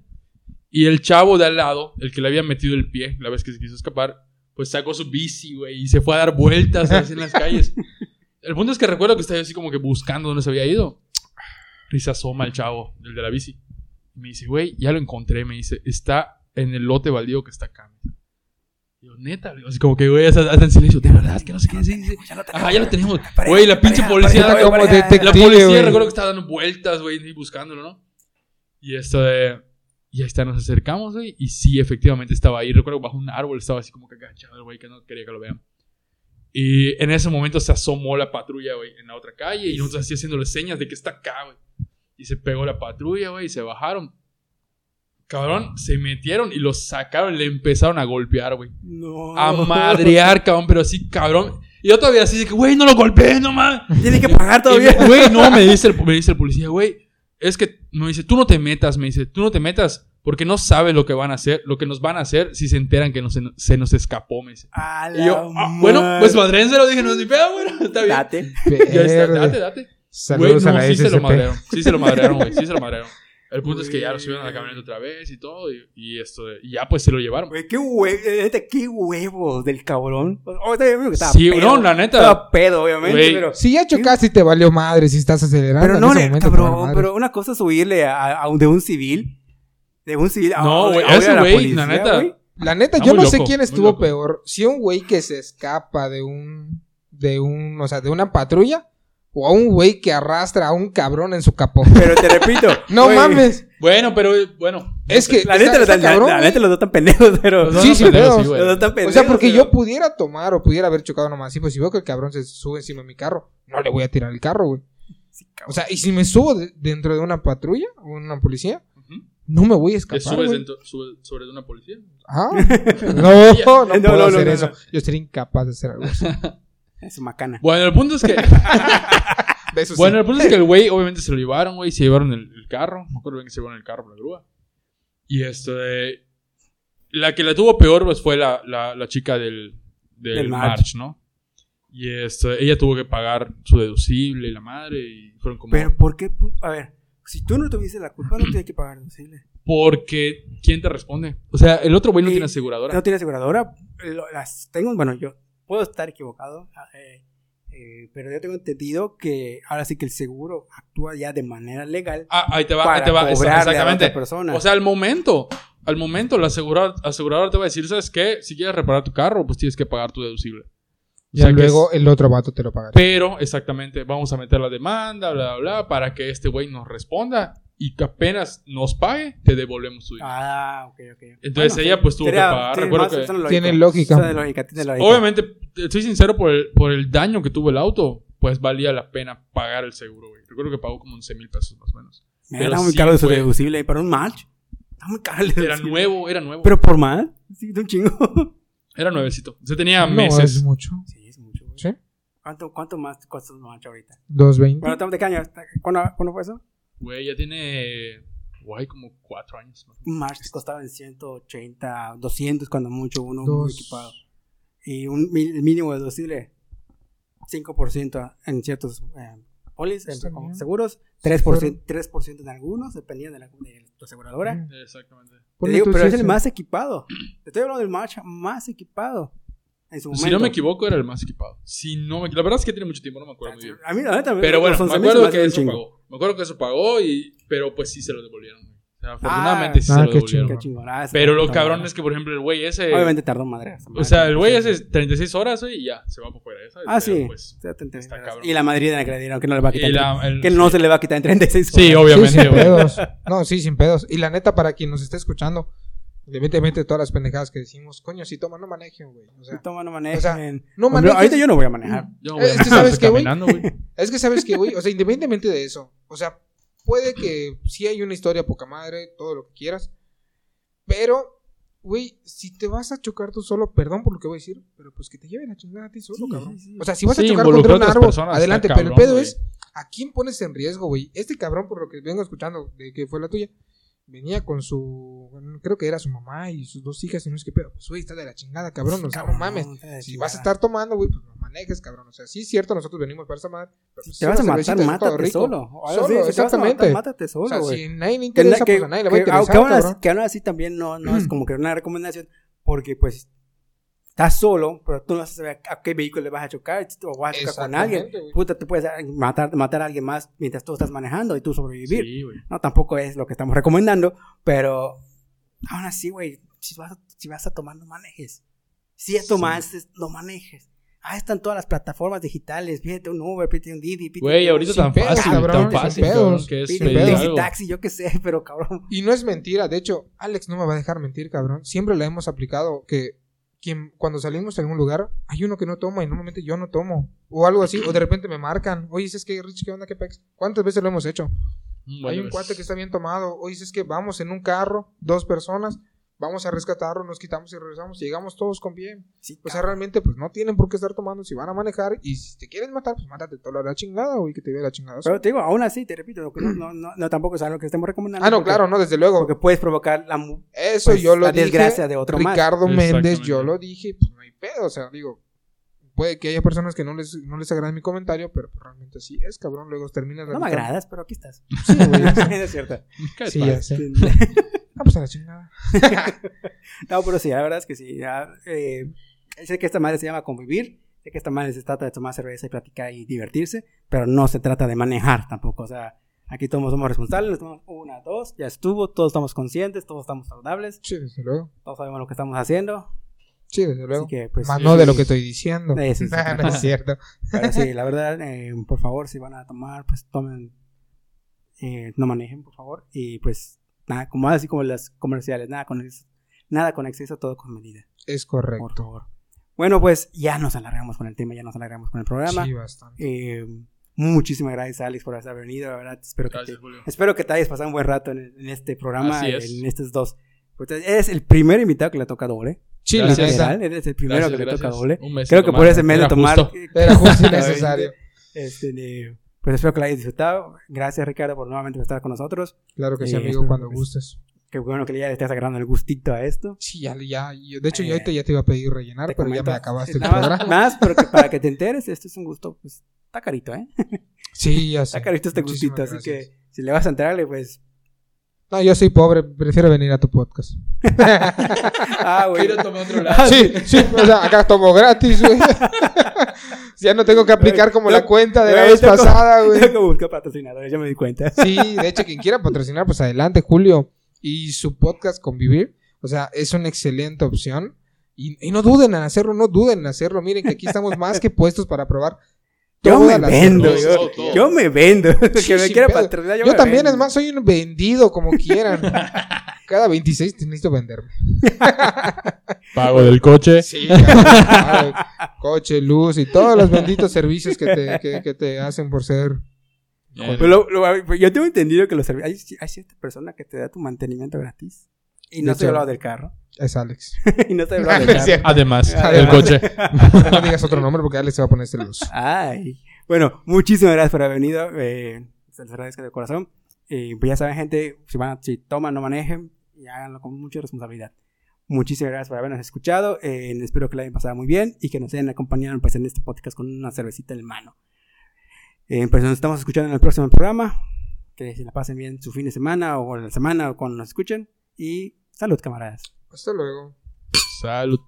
Y el chavo de al lado, el que le había metido el pie la vez que se quiso escapar, pues sacó su bici, güey, y se fue a dar vueltas así en las calles. [LAUGHS] El punto es que recuerdo que estaba así como que buscando dónde se había ido. Y se asoma el chavo, el de la bici. Y me dice, güey, ya lo encontré. Me dice, está en el lote baldío que está acá. yo, neta, así como que, güey, hasta, en silencio, de verdad, que no sé qué, sí, sí. Ajá, ya lo tenemos. Güey, la pinche policía, como detective, la policía, recuerdo que estaba dando vueltas, güey, y buscándolo, ¿no? Y esto de, y ahí está, nos acercamos, güey, y sí, efectivamente estaba ahí. Recuerdo que bajo un árbol estaba así como que agachado, güey, que no quería que lo vean. Y en ese momento se asomó la patrulla, güey, en la otra calle, y nosotros así haciéndole señas de que está acá, güey. Y se pegó la patrulla, güey, y se bajaron. Cabrón, se metieron y los sacaron, le empezaron a golpear, güey. No. A madrear, cabrón, pero así, cabrón. Y yo todavía así güey, no lo golpees, no más. Tiene que pagar todavía. [LAUGHS] Güey, no, me dice, el, me dice el policía, güey, es que, me dice, tú no te metas, me dice, tú no te metas porque no sabes lo que van a hacer, lo que nos van a hacer si se enteran que se, nos escapó, me dice. y yo, ah, bueno, pues madrense lo dije, no es ni pedo, güey, [LAUGHS] está bien. Date. date, date. Saludos güey, no, sí se lo madrearon, sí se lo madrearon, güey, sí se lo [LAUGHS] madrearon. El punto es que ya lo subieron a la camioneta otra vez y todo. Y, esto y ya pues se lo llevaron. Güey, qué, hue qué huevos del cabrón. sí, no, la neta. Estaba pedo, obviamente. Pero, si ya chocaste y te valió madre si estás acelerando. Pero no, en ese cabrón, pero una cosa es subirle a, de un civil. De un civil a, no, güey, ese güey, la neta. La neta, yo no sé quién estuvo peor. Si un güey que se escapa de un. De un. O sea, de una patrulla o a un güey que arrastra a un cabrón en su capó. Pero te repito. [LAUGHS] no mames. Bueno, pero bueno. Es que. La neta, los dos tan pendejos, pero. sí, sí, pedos. los dos tan pendejos. O sea, porque yo pudiera tomar o pudiera haber chocado nomás. Sí, pues si veo que el cabrón se sube encima de mi carro, no le voy a tirar el carro, güey. o sea, y si me subo dentro de una patrulla o una policía, no me voy a escapar. ¿Te subes dentro, sobre una policía? Ah. [LAUGHS] no, [LAUGHS] no, no, puedo hacer eso. Yo sería incapaz de hacer algo así. Es macana. Bueno, el punto es que. [LAUGHS] bueno, el punto es que el güey, obviamente se lo llevaron, güey. Se llevaron el, carro. Me acuerdo bien que se llevaron el carro por la grúa. Y esto de. La que la tuvo peor, pues fue la, la, la chica del, del, March. ¿no? Y esto, ella tuvo que pagar su deducible y la madre. Y fueron como. Pero, ¿por qué? A ver, si tú no tuviste la culpa, no tienes que pagar deducible. Porque, ¿quién te responde? O sea, el otro güey no tiene aseguradora. No tiene aseguradora. Las tengo, bueno, yo puedo estar equivocado, ah, eh, eh, pero yo tengo entendido que ahora sí que el seguro actúa ya de manera legal. Ah, ahí te va, ahí te va, exactamente. O sea, al momento, al momento la aseguradora, te va a decir, ¿sabes qué? Si quieres reparar tu carro, pues tienes que pagar tu deducible. Y luego el otro vato te lo paga. Pero, exactamente, vamos a meter la demanda, bla, bla, bla, para que este güey nos responda y que apenas nos pague, te devolvemos su dinero. Ah, ok, ok. Entonces ella pues tuvo que pagar. Recuerdo que tiene lógica. Obviamente, estoy sincero por el, por el daño que tuvo el auto, pues valía la pena pagar el seguro, güey. Recuerdo que pagó como 11 mil pesos más o menos. era muy caro de su deducible. ¿Para un match? Está muy caro Era nuevo, era nuevo. ¿Pero por mal? Sí, un chingo. [LAUGHS] Era nuevecito. Se tenía meses. es mucho. Sí, es mucho. ¿Sí? ¿Cuánto, ¿Cuánto más cuesta un match ahorita? 2.20. Bueno, ¿de qué año? ¿Cuándo, ¿Cuándo fue eso? Güey, ya tiene. Guay, como cuatro años. Un March costaba en 180, 200 cuando mucho, uno muy equipado. Y un mínimo deducible, 5% en ciertos eh, polis, en, seguros, 3%, 3% en algunos, dependiendo de la, de tu aseguradora. Exactamente. pero es el más equipado. Te estoy hablando del March más equipado. Si no me equivoco, era el más equipado. Si no La verdad es que tiene mucho tiempo, no me acuerdo muy bien. A mí, la neta, Pero bueno, me acuerdo que eso pagó. Me acuerdo que eso pagó, y... pero pues sí se lo devolvieron. O sea, afortunadamente ah, sí se ah, lo devolvieron. Chingón, pero lo cabrón es que, por ejemplo, el güey ese. Obviamente tardó madre. O sea, el güey ese 36 horas, güey, y ya, se va por fuera. ¿sabes? Ah, sí. Pues, está cabrón. Y la madrina que le dieron que no le va a quitar. que no se le va a quitar en 36 horas. Sí, obviamente. Sí, sin pedos. No, sí, sin pedos. Y la neta, para quien nos esté escuchando, Evidentemente todas las pendejadas que decimos, coño, si toma no manejen, güey. O sea, si toma no manejen. O sea, no manejen. Ahorita yo no voy a manejar. Yo es, que sabes que, güey. es que sabes que, güey, o sea, independientemente de eso, o sea, puede que sí hay una historia poca madre, todo lo que quieras, pero güey, si te vas a chocar tú solo, perdón por lo que voy a decir, pero pues que te lleven a chingar a ti solo, cabrón. O sea, si vas a chocar contra un árbol, adelante, pero el pedo es, ¿a quién pones en riesgo, güey? Este cabrón, por lo que vengo escuchando de que fue la tuya, venía con su, creo que era su mamá y sus dos hijas y no es que, pero pues, güey, está de la chingada, cabrón, o sea, no mames. Si vas a estar tomando, güey, pues no manejes, cabrón. O sea, sí es cierto, nosotros venimos para esa madre. Pero, pues, te vas a matar, mátate solo. Solo, exactamente. mátate solo. O sea, si nadie le interesa, pues a nadie le va a interesar, Que aún así también no, no es [CLEARS THROAT] como que una recomendación, porque pues estás solo, pero tú no sabes a qué vehículo le vas a chocar o vas a chocar con alguien. Puta, te puedes matar, matar a alguien más mientras tú estás manejando y tú sobrevivir. Sí, no, tampoco es lo que estamos recomendando, pero aún así, güey, si vas, si vas a tomar, no manejes. Si ya tomaste, no manejes. Ah, están todas las plataformas digitales. Pídete un Uber, pídete un Didi. Güey, ahorita tan fácil, tan fácil, cabrón, que es pedir taxi, yo qué sé, pero cabrón. Y no es mentira. De hecho, Alex no me va a dejar mentir, cabrón. Siempre le hemos aplicado que quien, cuando salimos a algún lugar, hay uno que no toma y normalmente yo no tomo. O algo así. O de repente me marcan. Oye, es que Rich, ¿qué onda? ¿Qué pex? ¿Cuántas veces lo hemos hecho? Mm, hay un pues. cuate que está bien tomado. Oye, es que vamos en un carro, dos personas vamos a rescatarlo, nos quitamos y regresamos y llegamos todos con bien. o sea, realmente, pues no tienen por qué estar tomando si van a manejar y si te quieren matar, pues mátate toda la chingada, güey, que te vea la chingada. Pero te digo, aún así, te repito, no, no, no, tampoco es algo que estemos recomendando. Ah, no, claro, no, desde luego. Porque puedes provocar la, Eso pues, yo lo desgracia de otro Ricardo Méndez, yo lo dije, pues no hay pedo, o sea, digo, puede que haya personas que no les, no les agrade mi comentario, pero pues, realmente sí es, cabrón. Luego terminas. No me agradas, pero aquí estás. Sí, güey. [LAUGHS] es cierto. Sí, ya sé. [LAUGHS] Pues a la chingada. [LAUGHS] no, pero sí, la verdad es que sí. eh, sé que esta madre se llama convivir. Sé que esta madre se trata de tomar cerveza y platicar y divertirse. Pero no se trata de manejar tampoco. O sea, aquí todos somos responsables. Tomamos una, dos, ya estuvo. Todos estamos conscientes, todos estamos saludables. Sí, desde luego. Todos sabemos lo que estamos haciendo. Sí, desde luego. Que, pues, Más no de lo que estoy diciendo. Eso, [LAUGHS] no es cierto. Pero sí, la verdad, eh, por favor, si van a tomar, pues tomen. Eh, no manejen, por favor. Y pues Nada, como así como las comerciales, nada con exceso, nada con exceso, todo con medida. Es correcto. Por favor. Bueno, pues ya nos alargamos con el tema, ya nos alargamos con el programa. Sí, bastante. Eh, muchísimas gracias, Alex, por haber venido. La verdad, espero, que te, espero que te hayas pasado un buen rato en, este programa, en estos dos. Pues, eres el primer invitado que le toca doble. Sí, literal, eres el primero que le toca doble. Creo que por ese mes de tomar. [LAUGHS] Era justo y [LAUGHS] necesario. Este, pues espero que la hayas disfrutado. Gracias, Ricardo, por nuevamente estar con nosotros. Claro que sí, amigo, cuando pues, gustes. Qué bueno que ya le estés agarrando el gustito a esto. Sí, ya, ya de hecho, yo ahorita ya te iba a pedir rellenar, pero ya me acabaste [LAUGHS] el programa. Más, pero para que te enteres, esto es un gusto, pues, está carito, ¿eh? Sí, ya sé. Está carito este gustito, así que si le vas a entrarle, pues... No, yo soy pobre, prefiero venir a tu podcast. ah, [LAUGHS] güey. Quiero tomar otro lado. Sí, sí, o sea, acá tomo gratis, güey. [LAUGHS] ya no tengo que aplicar como la cuenta de la vez pasada, güey. Tengo que buscar patrocinadores, ya me di cuenta. sí, de hecho, quien quiera patrocinar, pues adelante, Julio. Y su podcast Convivir, o sea, es una excelente opción. Y, y, no duden en hacerlo, no duden en hacerlo. Miren que aquí estamos más que puestos para probar. Yo me vendo, [LAUGHS] yo, yo, me vendo. que me quiera patrocinar, yo, yo también, es más, soy un vendido, como quieran. [LAUGHS] Cada 26 necesito venderme. [LAUGHS] Pago del coche. Sí, coche, luz y todos los benditos servicios que te, que, te hacen por ser. yo tengo entendido que los servicios. Hay, hay, cierta persona que te da tu mantenimiento gratis. Y no estoy hablando del carro. Es Alex. [LAUGHS] y no estoy hablando del carro. Además, del coche. [LAUGHS] no digas otro nombre porque Alex se va a poner celoso. Ay. Bueno, muchísimas gracias por haber venido. Eh, se les agradezco de corazón. Y pues ya saben, gente, si, van, si toman, no manejen y háganlo con mucha responsabilidad. Muchísimas gracias por habernos escuchado. Eh, espero que la hayan pasado muy bien y que nos hayan acompañado pues, en este podcast con una cervecita en mano. Eh, pues nos estamos escuchando en el próximo programa. Que se la pasen bien su fin de semana o la semana o cuando nos escuchen. Y salud, camaradas. Hasta luego. Salud.